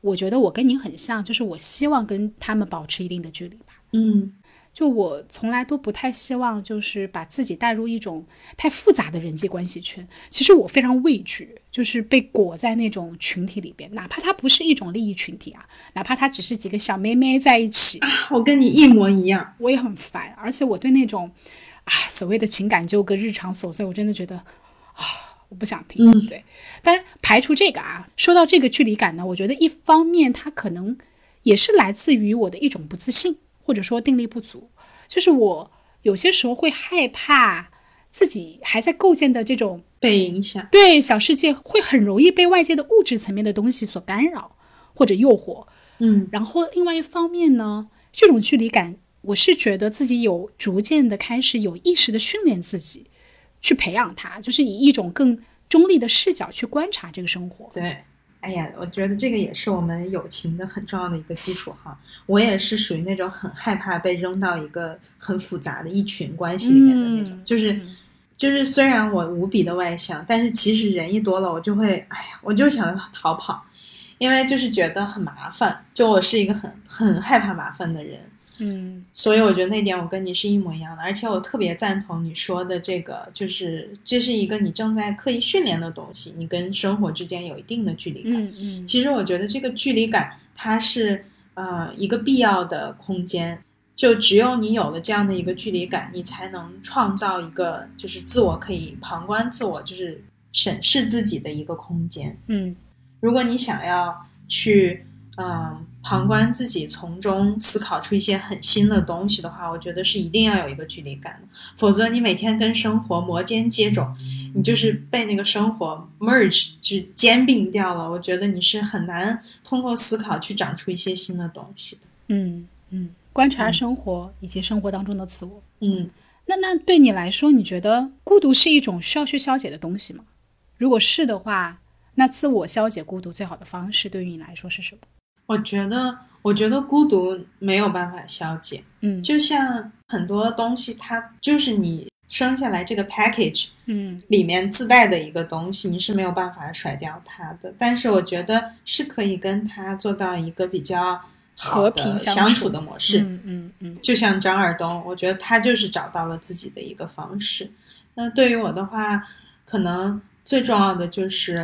[SPEAKER 2] 我觉得我跟您很像，就是我希望跟他们保持一定的距离吧。
[SPEAKER 1] 嗯
[SPEAKER 2] 就我从来都不太希望，就是把自己带入一种太复杂的人际关系圈。其实我非常畏惧，就是被裹在那种群体里边，哪怕它不是一种利益群体啊，哪怕它只是几个小妹妹在一起啊，
[SPEAKER 1] 我跟你一模一样。
[SPEAKER 2] 我也很烦。而且我对那种啊所谓的情感纠葛、日常琐碎，我真的觉得啊，我不想听。
[SPEAKER 1] 嗯
[SPEAKER 2] 对。当然排除这个啊，说到这个距离感呢，我觉得一方面它可能也是来自于我的一种不自信。或者说定力不足，就是我有些时候会害怕自己还在构建的这种
[SPEAKER 1] 被影响，
[SPEAKER 2] 对小世界会很容易被外界的物质层面的东西所干扰或者诱惑，
[SPEAKER 1] 嗯
[SPEAKER 2] 然后另外一方面呢，这种距离感，我是觉得自己有逐渐的开始有意识的训练自己，去培养它，就是以一种更中立的视角去观察这个生活。
[SPEAKER 1] 对，哎呀，我觉得这个也是我们友情的很重要的一个基础哈。我也是属于那种很害怕被扔到一个很复杂的一群关系里面的那种，
[SPEAKER 2] 嗯
[SPEAKER 1] 就是。
[SPEAKER 2] 嗯
[SPEAKER 1] 就是虽然我无比的外向，但是其实人一多了，我就会，哎呀，我就想逃跑，因为就是觉得很麻烦。就我是一个很很害怕麻烦的人，
[SPEAKER 2] 嗯
[SPEAKER 1] 所以我觉得那点我跟你是一模一样的。而且我特别赞同你说的这个，就是这是一个你正在刻意训练的东西，你跟生活之间有一定的距离感。
[SPEAKER 2] 嗯嗯
[SPEAKER 1] 其实我觉得这个距离感，它是呃一个必要的空间。就只有你有了这样的一个距离感，你才能创造一个就是自我可以旁观自我，就是审视自己的一个空间。
[SPEAKER 2] 嗯
[SPEAKER 1] 如果你想要去嗯旁观自己，从中思考出一些很新的东西的话，我觉得是一定要有一个距离感的，否则你每天跟生活摩肩接踵，你就是被那个生活 merge 就兼并掉了。我觉得你是很难通过思考去长出一些新的东西的。
[SPEAKER 2] 嗯嗯，观察生活以及生活当中的自我。
[SPEAKER 1] 嗯，
[SPEAKER 2] 那那对你来说，你觉得孤独是一种需要去消解的东西吗？如果是的话，那自我消解孤独最好的方式对于你来说是什么？
[SPEAKER 1] 我觉得，我觉得孤独没有办法消解，
[SPEAKER 2] 嗯
[SPEAKER 1] 就像很多东西，它就是你生下来这个 package。
[SPEAKER 2] 嗯
[SPEAKER 1] 里面自带的一个东西，你是没有办法甩掉它的。但是我觉得是可以跟它做到一个比较
[SPEAKER 2] 和平相处
[SPEAKER 1] 处的模式。
[SPEAKER 2] 嗯嗯嗯
[SPEAKER 1] 就像张尔东，我觉得他就是找到了自己的一个方式。那对于我的话，可能最重要的就是，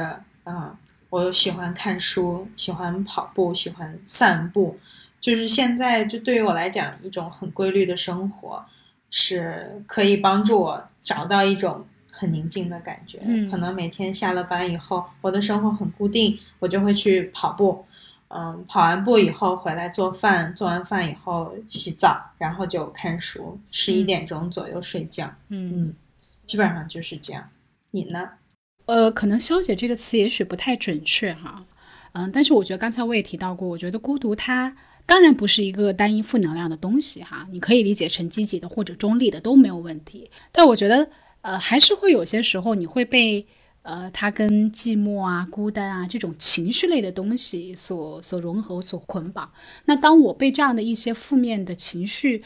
[SPEAKER 1] 啊、我喜欢看书，喜欢跑步，喜欢散步。就是现在，就对于我来讲，一种很规律的生活，是可以帮助我找到一种很宁静的感觉。
[SPEAKER 2] 嗯
[SPEAKER 1] 可能每天下了班以后，我的生活很固定，我就会去跑步。嗯，跑完步以后回来做饭，做完饭以后洗澡，然后就看书，十一点钟左右睡觉。
[SPEAKER 2] 嗯。
[SPEAKER 1] 嗯，基本上就是这样。你呢？
[SPEAKER 2] 呃，可能“消解”这个词也许不太准确哈，嗯，但是我觉得刚才我也提到过，我觉得孤独它当然不是一个单一负能量的东西哈，你可以理解成积极的或者中立的都没有问题。但我觉得，呃，还是会有些时候你会被呃它跟寂寞啊、孤单啊这种情绪类的东西所所融合、所捆绑。那当我被这样的一些负面的情绪，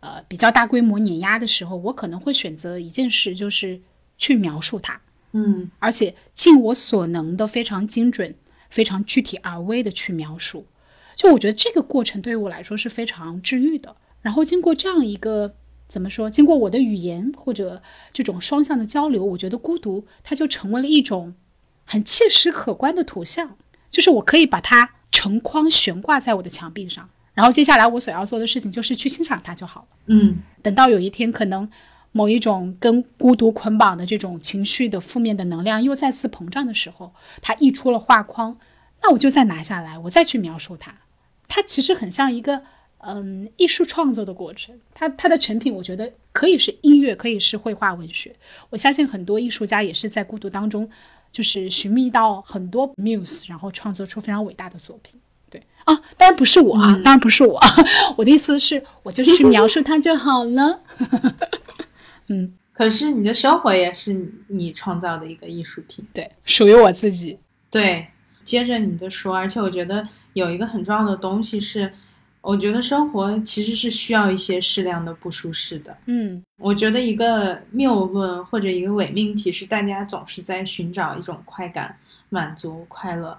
[SPEAKER 2] 呃比较大规模碾压的时候，我可能会选择一件事，就是去描述它。
[SPEAKER 1] 嗯
[SPEAKER 2] 而且尽我所能的非常精准、非常具体而微的去描述。就我觉得这个过程对于我来说是非常治愈的。然后经过这样一个怎么说，经过我的语言或者这种双向的交流，我觉得孤独它就成为了一种很切实可观的图像，就是我可以把它成框悬挂在我的墙壁上。然后接下来我所要做的事情就是去欣赏它就好了。
[SPEAKER 1] 嗯
[SPEAKER 2] 等到有一天可能某一种跟孤独捆绑的这种情绪的负面的能量又再次膨胀的时候，它溢出了画框，那我就再拿下来，我再去描述它。它其实很像一个嗯艺术创作的过程，它它的成品我觉得可以是音乐，可以是绘画、文学。我相信很多艺术家也是在孤独当中，就是寻觅到很多 muse，然后创作出非常伟大的作品。对啊，当然不是我啊，当然不是我，我的意思是，我就去描述它就好了。
[SPEAKER 1] 可是你的生活也是你创造的一个艺术品。
[SPEAKER 2] 对，属于我自己。
[SPEAKER 1] 对，接着你的说，而且我觉得有一个很重要的东西是，我觉得生活其实是需要一些适量的不舒适的。
[SPEAKER 2] 嗯
[SPEAKER 1] 我觉得一个谬论或者一个伪命题是，大家总是在寻找一种快感、满足、快乐，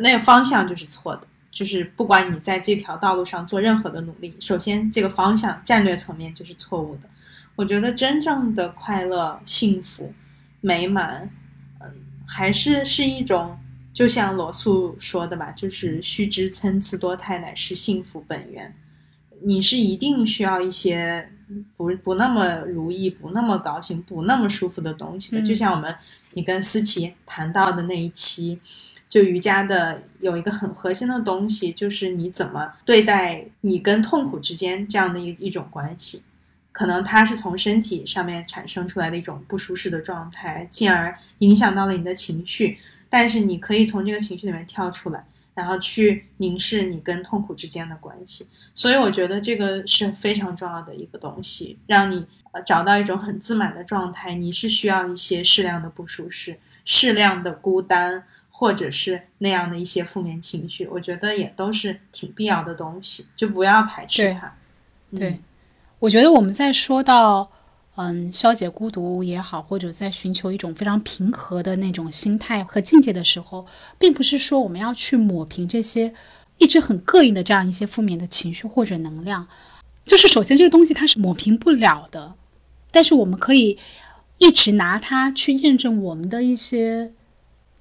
[SPEAKER 1] 那个方向就是错的。就是不管你在这条道路上做任何的努力，首先这个方向战略层面就是错误的。我觉得真正的快乐、幸福、美满，嗯，还是是一种，就像罗素说的吧，就是须知参差多态乃是幸福本源。你是一定需要一些不不那么如意、不那么高兴、不那么舒服的东西的。
[SPEAKER 2] 嗯
[SPEAKER 1] 就像我们你跟思琪谈到的那一期，就瑜伽的有一个很核心的东西，就是你怎么对待你跟痛苦之间这样的一一种关系。可能它是从身体上面产生出来的一种不舒适的状态，进而影响到了你的情绪。但是你可以从这个情绪里面跳出来，然后去凝视你跟痛苦之间的关系。所以我觉得这个是非常重要的一个东西，让你呃找到一种很自满的状态。你是需要一些适量的不舒适、适量的孤单，或者是那样的一些负面情绪，我觉得也都是挺必要的东西，就不要排斥它。
[SPEAKER 2] 对，我觉得我们在说到。嗯，消解孤独也好，或者在寻求一种非常平和的那种心态和境界的时候，并不是说我们要去抹平这些一直很膈应的这样一些负面的情绪或者能量。就是首先这个东西它是抹平不了的，但是我们可以一直拿它去验证我们的一些。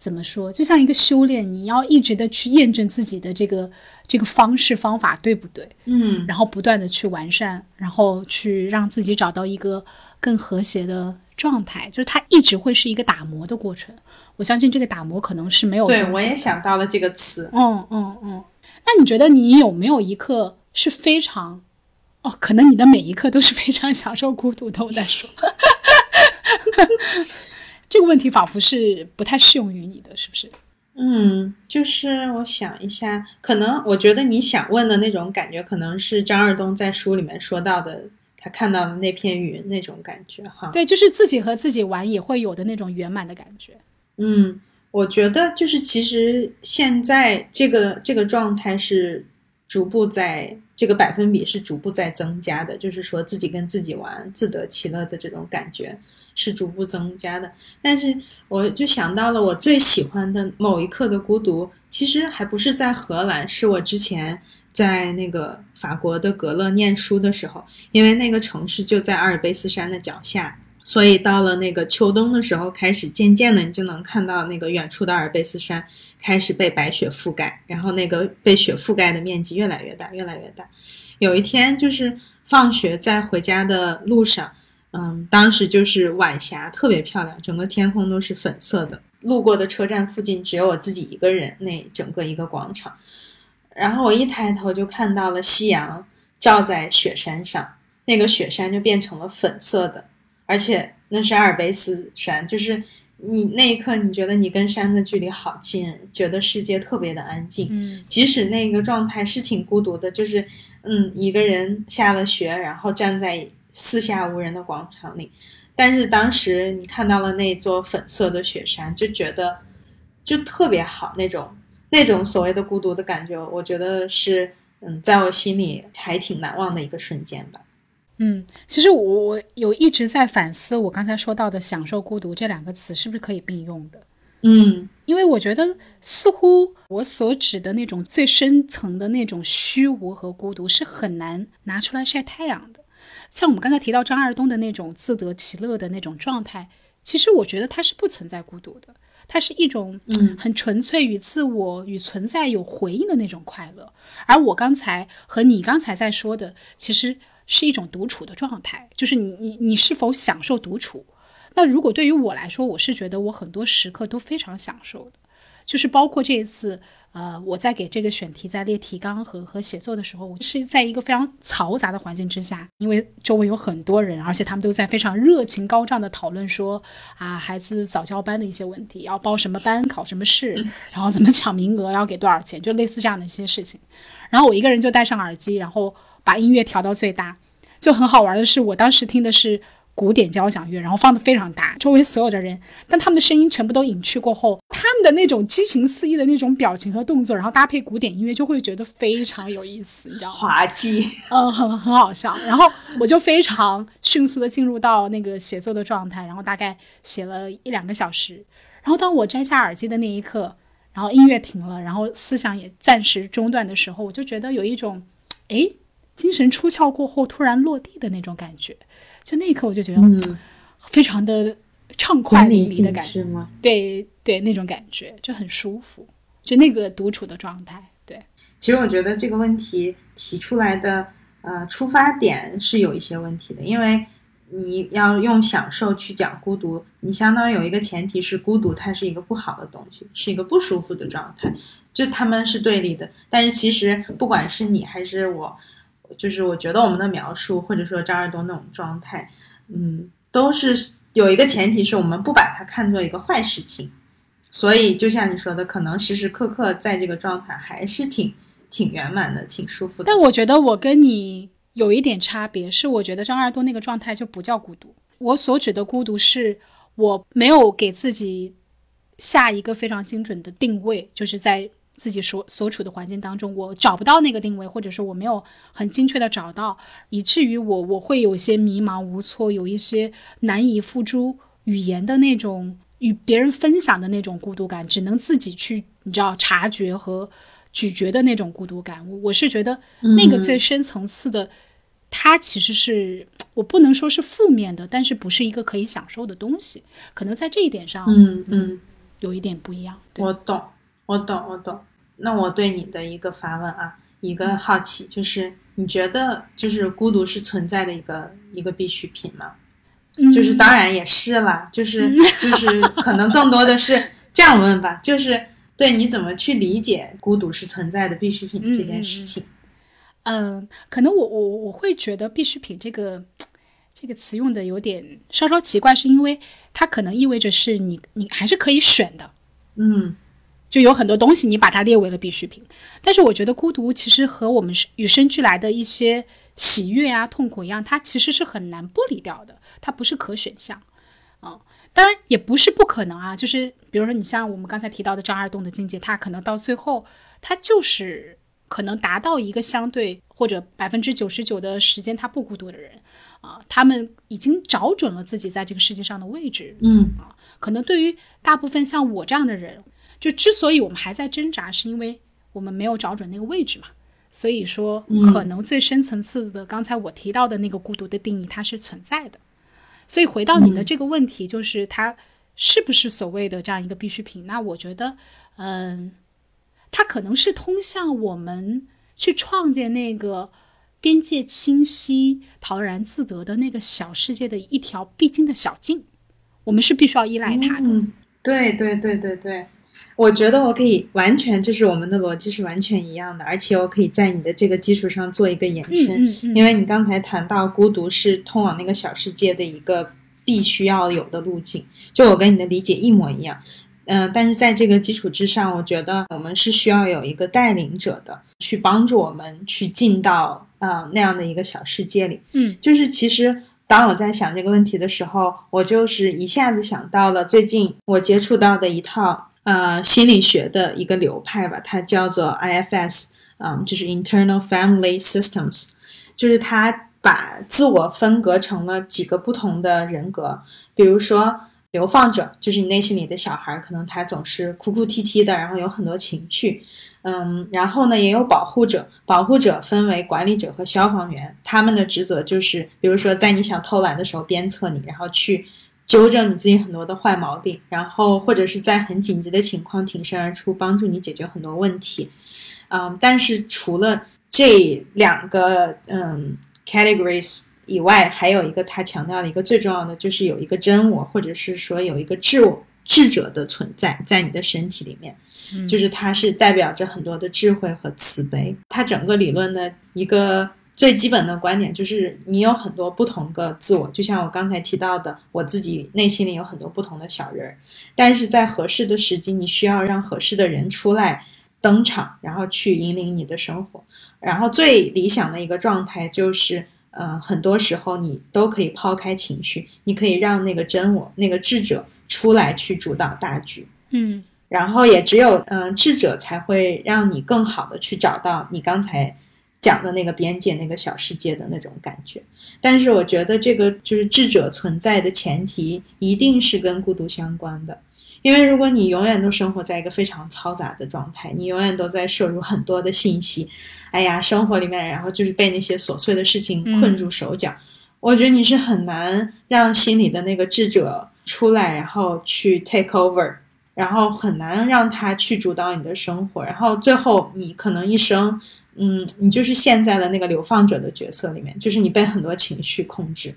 [SPEAKER 2] 怎么说？就像一个修炼，你要一直的去验证自己的这个这个方式方法对不对？
[SPEAKER 1] 嗯，
[SPEAKER 2] 然后不断的去完善，然后去让自己找到一个更和谐的状态。就是它一直会是一个打磨的过程。我相信这个打磨可能是没有。
[SPEAKER 1] 对，我也想到了这个词。
[SPEAKER 2] 嗯嗯嗯。那你觉得你有没有一刻是非常……哦，可能你的每一刻都是非常享受孤独的。我在说。这个问题仿佛是不太适用于你的，是不是？
[SPEAKER 1] 嗯，就是我想一下，可能我觉得你想问的那种感觉，可能是张二东在书里面说到的，他看到的那片云那种感觉，哈。
[SPEAKER 2] 对，就是自己和自己玩也会有的那种圆满的感觉。
[SPEAKER 1] 嗯，我觉得就是其实现在这个这个状态是逐步在这个百分比是逐步在增加的，就是说自己跟自己玩，自得其乐的这种感觉。是逐步增加的，但是我就想到了我最喜欢的某一刻的孤独，其实还不是在荷兰，是我之前在那个法国的格勒念书的时候，因为那个城市就在阿尔卑斯山的脚下，所以到了那个秋冬的时候，开始渐渐的你就能看到那个远处的阿尔卑斯山开始被白雪覆盖，然后那个被雪覆盖的面积越来越大，越来越大。有一天就是放学在回家的路上。嗯，当时就是晚霞，特别漂亮，整个天空都是粉色的。路过的车站附近只有我自己一个人，那整个一个广场。然后我一抬头就看到了夕阳照在雪山上，那个雪山就变成了粉色的，而且那是阿尔卑斯山，就是你那一刻你觉得你跟山的距离好近，觉得世界特别的安静。
[SPEAKER 2] 嗯，
[SPEAKER 1] 即使那个状态是挺孤独的，就是嗯一个人下了雪，然后站在。四下无人的广场里，但是当时你看到了那座粉色的雪山，就觉得就特别好，那种那种所谓的孤独的感觉，我觉得是嗯，在我心里还挺难忘的一个瞬间吧。
[SPEAKER 2] 嗯，其实我我有一直在反思，我刚才说到的“享受孤独”这两个词是不是可以并用的？
[SPEAKER 1] 嗯，
[SPEAKER 2] 因为我觉得似乎我所指的那种最深层的那种虚无和孤独是很难拿出来晒太阳的。像我们刚才提到张二东的那种自得其乐的那种状态，其实我觉得他是不存在孤独的，它是一种
[SPEAKER 1] 嗯
[SPEAKER 2] 很纯粹与自我与存在有回应的那种快乐。而我刚才和你刚才在说的，其实是一种独处的状态，就是你你你是否享受独处？那如果对于我来说，我是觉得我很多时刻都非常享受的，就是包括这一次。呃，我在给这个选题在列提纲和和写作的时候，我是在一个非常嘈杂的环境之下，因为周围有很多人，而且他们都在非常热情高涨的讨论说啊，孩子早教班的一些问题，要报什么班，考什么试，然后怎么抢名额，要给多少钱，就类似这样的一些事情。然后我一个人就戴上耳机，然后把音乐调到最大，就很好玩的是，我当时听的是。古典交响乐，然后放的非常大，周围所有的人，但他们的声音全部都隐去过后，他们的那种激情四溢的那种表情和动作，然后搭配古典音乐，就会觉得非常有意思，你知道吗？
[SPEAKER 1] 滑稽，
[SPEAKER 2] 嗯，很很好笑。然后我就非常迅速的进入到那个写作的状态，然后大概写了一两个小时。然后当我摘下耳机的那一刻，然后音乐停了，然后思想也暂时中断的时候，我就觉得有一种，哎，精神出窍过后突然落地的那种感觉。就那一刻，我就觉得，
[SPEAKER 1] 嗯，
[SPEAKER 2] 非常的畅快淋漓的感觉
[SPEAKER 1] 吗？
[SPEAKER 2] 对对，那种感觉就很舒服，就那个独处的状态。对，
[SPEAKER 1] 其实我觉得这个问题提出来的，呃，出发点是有一些问题的，因为你要用享受去讲孤独，你相当于有一个前提是孤独它是一个不好的东西，是一个不舒服的状态，就他们是对立的。但是其实不管是你还是我。就是我觉得我们的描述，或者说张二东那种状态，嗯，都是有一个前提是我们不把它看作一个坏事情，所以就像你说的，可能时时刻刻在这个状态还是挺挺圆满的，挺舒服的。
[SPEAKER 2] 但我觉得我跟你有一点差别，是我觉得张二多那个状态就不叫孤独。我所指的孤独是我没有给自己下一个非常精准的定位，就是在自己所所处的环境当中，我找不到那个定位，或者说我没有很精确的找到，以至于我我会有些迷茫无措，有一些难以付诸语言的那种。与别人分享的那种孤独感，只能自己去，你知道察觉和咀嚼的那种孤独感。我我是觉得那个最深层次的，它其实是我不能说是负面的，但是不是一个可以享受的东西。可能在这一点上，
[SPEAKER 1] 嗯嗯，
[SPEAKER 2] 有一点不一样。
[SPEAKER 1] 我懂，我懂，我懂。那我对你的一个发问啊，一个好奇，就是你觉得就是孤独是存在的一个一个必需品吗？就是当然也是啦，就是就是可能更多的是 这样问吧，就是对你怎么去理解孤独是存在的必需品这件事情。
[SPEAKER 2] 嗯，可能我我我会觉得必需品这个这个词用的有点稍稍奇怪，是因为它可能意味着是你你还是可以选的。
[SPEAKER 1] 嗯，
[SPEAKER 2] 就有很多东西你把它列为了必需品，但是我觉得孤独其实和我们与生俱来的一些。喜悦啊，痛苦一样，它其实是很难剥离掉的，它不是可选项，啊，当然也不是不可能啊，就是比如说你像我们刚才提到的张二栋的境界，他可能到最后，他就是可能达到一个相对或者百分之九十九的时间他不孤独的人，啊，他们已经找准了自己在这个世界上的位置，
[SPEAKER 1] 嗯。
[SPEAKER 2] 啊，可能对于大部分像我这样的人，就之所以我们还在挣扎，是因为我们没有找准那个位置嘛。所以说，可能最深层次的，刚才我提到的那个孤独的定义，它是存在的。所以回到你的这个问题，就是它是不是所谓的这样一个必需品？那我觉得，嗯，它可能是通向我们去创建那个边界清晰、陶然自得的那个小世界的一条必经的小径。我们是必须要依赖它的。
[SPEAKER 1] 对对对对对。我觉得我可以完全就是我们的逻辑是完全一样的，而且我可以在你的这个基础上做一个延伸，因为你刚才谈到孤独是通往那个小世界的一个必须要有的路径，就我跟你的理解一模一样。嗯，但是在这个基础之上，我觉得我们是需要有一个带领者的，去帮助我们去进到啊那样的一个小世界里。
[SPEAKER 2] 嗯，
[SPEAKER 1] 就是其实当我在想这个问题的时候，我就是一下子想到了最近我接触到的一套。呃，心理学的一个流派吧，它叫做 IFS，嗯，就是 Internal Family Systems，就是它把自我分隔成了几个不同的人格。比如说，流放者就是你内心里的小孩，可能他总是哭哭啼啼的，然后有很多情绪，嗯，然后呢，也有保护者，保护者分为管理者和消防员，他们的职责就是，比如说在你想偷懒的时候鞭策你，然后去。纠正你自己很多的坏毛病，然后或者是在很紧急的情况挺身而出，帮助你解决很多问题。嗯，但是除了这两个嗯 categories 以外，还有一个他强调的一个最重要的，就是有一个真我，或者是说有一个智我智者的存在在你的身体里面，就是它是代表着很多的智慧和慈悲。它整个理论的一个。最基本的观点就是，你有很多不同的自我，就像我刚才提到的，我自己内心里有很多不同的小人儿，但是在合适的时机，你需要让合适的人出来登场，然后去引领你的生活。然后最理想的一个状态就是，呃，很多时候你都可以抛开情绪，你可以让那个真我、那个智者出来去主导大局。
[SPEAKER 2] 嗯，
[SPEAKER 1] 然后也只有嗯智者才会让你更好的去找到你刚才。讲的那个边界、那个小世界的那种感觉，但是我觉得这个就是智者存在的前提，一定是跟孤独相关的。因为如果你永远都生活在一个非常嘈杂的状态，你永远都在摄入很多的信息，哎呀，生活里面，然后就是被那些琐碎的事情困住手脚，我觉得你是很难让心里的那个智者出来，然后去 take over，然后很难让他去主导你的生活，然后最后你可能一生。嗯，你就是陷在了那个流放者的角色里面，就是你被很多情绪控制，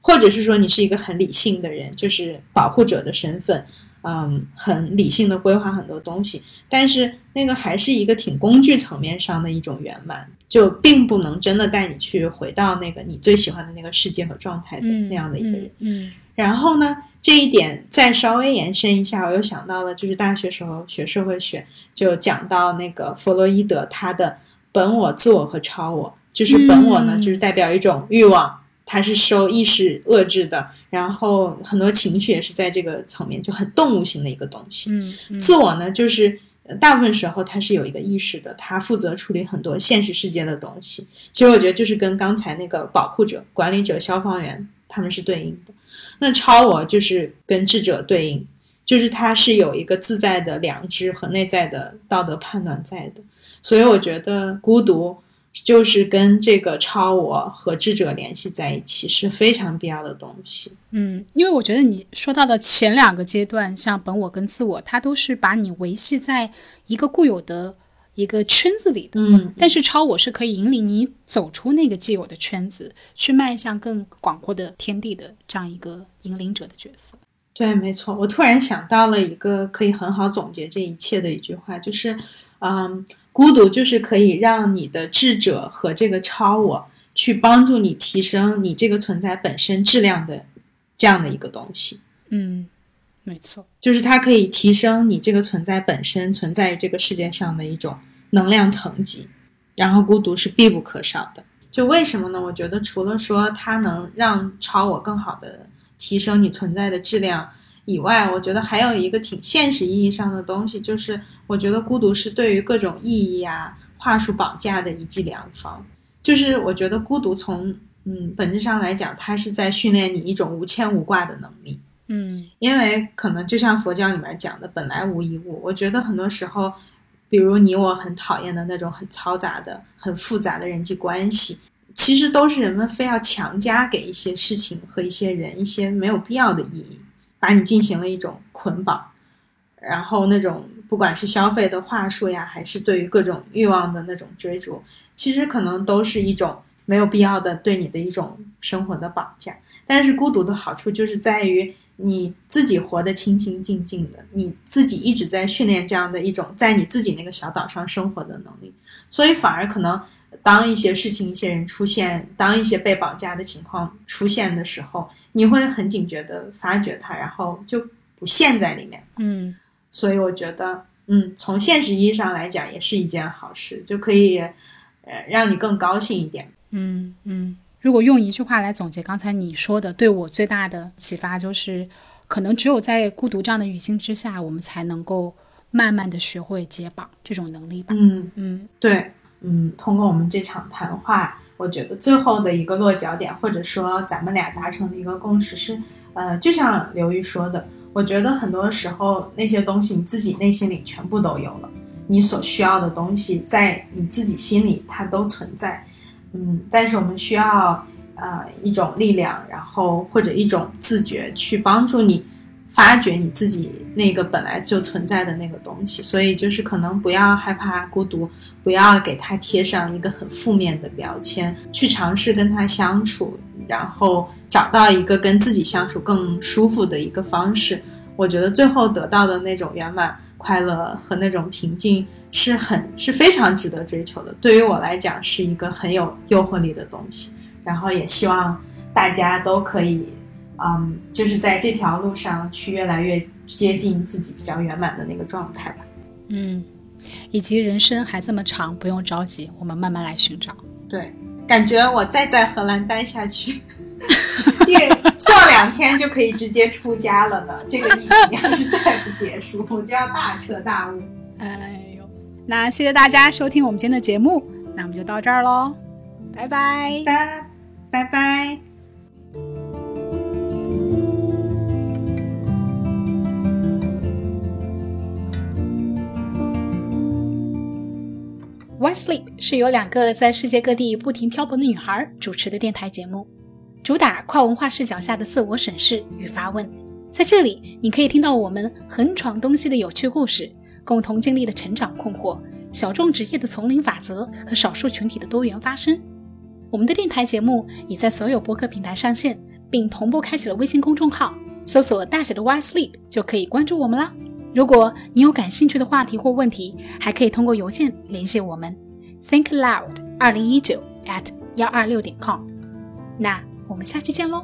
[SPEAKER 1] 或者是说你是一个很理性的人，就是保护者的身份，嗯，很理性的规划很多东西，但是那个还是一个挺工具层面上的一种圆满，就并不能真的带你去回到那个你最喜欢的那个世界和状态的那样的一个人。
[SPEAKER 2] 嗯，
[SPEAKER 1] 然后呢，这一点再稍微延伸一下，我又想到了，就是大学时候学社会学就讲到那个弗洛伊德他的本我、自我和超我，就是本我呢，
[SPEAKER 2] 嗯
[SPEAKER 1] 就是代表一种欲望，它是受意识遏制的，然后很多情绪也是在这个层面，就很动物性的一个东西。
[SPEAKER 2] 嗯嗯
[SPEAKER 1] 自我呢，就是呃大部分时候它是有一个意识的，它负责处理很多现实世界的东西。其实我觉得就是跟刚才那个保护者、管理者、消防员他们是对应的。那超我就是跟智者对应，就是它是有一个自在的良知和内在的道德判断在的。所以我觉得孤独就是跟这个超我和智者联系在一起是非常必要的东西。
[SPEAKER 2] 嗯，因为我觉得你说到的前两个阶段，像本我跟自我，它都是把你维系在一个固有的一个圈子里的。
[SPEAKER 1] 嗯，
[SPEAKER 2] 但是超我是可以引领你走出那个既有的圈子，去迈向更广阔的天地的这样一个引领者的角色。
[SPEAKER 1] 对，没错。我突然想到了一个可以很好总结这一切的一句话，就是，嗯，孤独就是可以让你的智者和这个超我去帮助你提升你这个存在本身质量的这样的一个东西。
[SPEAKER 2] 嗯，没错。
[SPEAKER 1] 就是它可以提升你这个存在本身存在于这个世界上的一种能量层级，然后孤独是必不可少的。就为什么呢？我觉得除了说它能让超我更好的提升你存在的质量以外，我觉得还有一个挺现实意义上的东西，就是我觉得孤独是对于各种意义啊、话术绑架的一剂良方。就是我觉得孤独从嗯本质上来讲，它是在训练你一种无牵无挂的能力。
[SPEAKER 2] 嗯
[SPEAKER 1] 因为可能就像佛教里面讲的，本来无一物。我觉得很多时候，比如你我很讨厌的那种很嘈杂的、很复杂的人际关系，其实都是人们非要强加给一些事情和一些人一些没有必要的意义，把你进行了一种捆绑，然后那种不管是消费的话术呀，还是对于各种欲望的那种追逐，其实可能都是一种没有必要的对你的一种生活的绑架。但是孤独的好处就是在于你自己活得清清静静的，你自己一直在训练这样的一种在你自己那个小岛上生活的能力，所以反而可能当一些事情、一些人出现，当一些被绑架的情况出现的时候，你会很警觉的发觉它，然后就不陷在里面。
[SPEAKER 2] 嗯
[SPEAKER 1] 所以我觉得，嗯，从现实意义上来讲，也是一件好事，就可以呃让你更高兴一点。
[SPEAKER 2] 嗯嗯。如果用一句话来总结刚才你说的，对我最大的启发就是，可能只有在孤独这样的语境之下，我们才能够慢慢的学会解绑这种能力吧。
[SPEAKER 1] 嗯，
[SPEAKER 2] 嗯
[SPEAKER 1] 对，嗯，通过我们这场谈话，我觉得最后的一个落脚点，或者说咱们俩达成的一个共识是，呃，就像刘玉说的，我觉得很多时候那些东西你自己内心里全部都有了，你所需要的东西在你自己心里它都存在，嗯，但是我们需要呃一种力量，然后或者一种自觉去帮助你。发掘你自己那个本来就存在的那个东西，所以就是可能不要害怕孤独，不要给他贴上一个很负面的标签，去尝试跟他相处，然后找到一个跟自己相处更舒服的一个方式。我觉得最后得到的那种圆满、快乐和那种平静是很是非常值得追求的。对于我来讲，是一个很有诱惑力的东西。然后也希望大家都可以，嗯，就是在这条路上去越来越接近自己比较圆满的那个状态吧。
[SPEAKER 2] 嗯，以及人生还这么长，不用着急，我们慢慢来寻找。
[SPEAKER 1] 对，感觉我再在荷兰待下去，也过两天就可以直接出家了呢。这个疫情要是再不结束，我就要大彻大悟。
[SPEAKER 2] 哎呦，那谢谢大家收听我们今天的节目，那我们就到这儿喽，拜拜。
[SPEAKER 1] 拜拜拜。
[SPEAKER 2] Why Sleep 是由两个在世界各地不停漂泊的女孩主持的电台节目，主打跨文化视角下的自我审视与发问。在这里，你可以听到我们横闯东西的有趣故事，共同经历的成长困惑，小众职业的丛林法则和少数群体的多元发声。我们的电台节目已在所有播客平台上线，并同步开启了微信公众号，搜索大写的 Y Sleep 就可以关注我们啦。如果你有感兴趣的话题或问题，还可以通过邮件联系我们，think loud 二零一九 at 幺二六点 com。那我们下期见喽。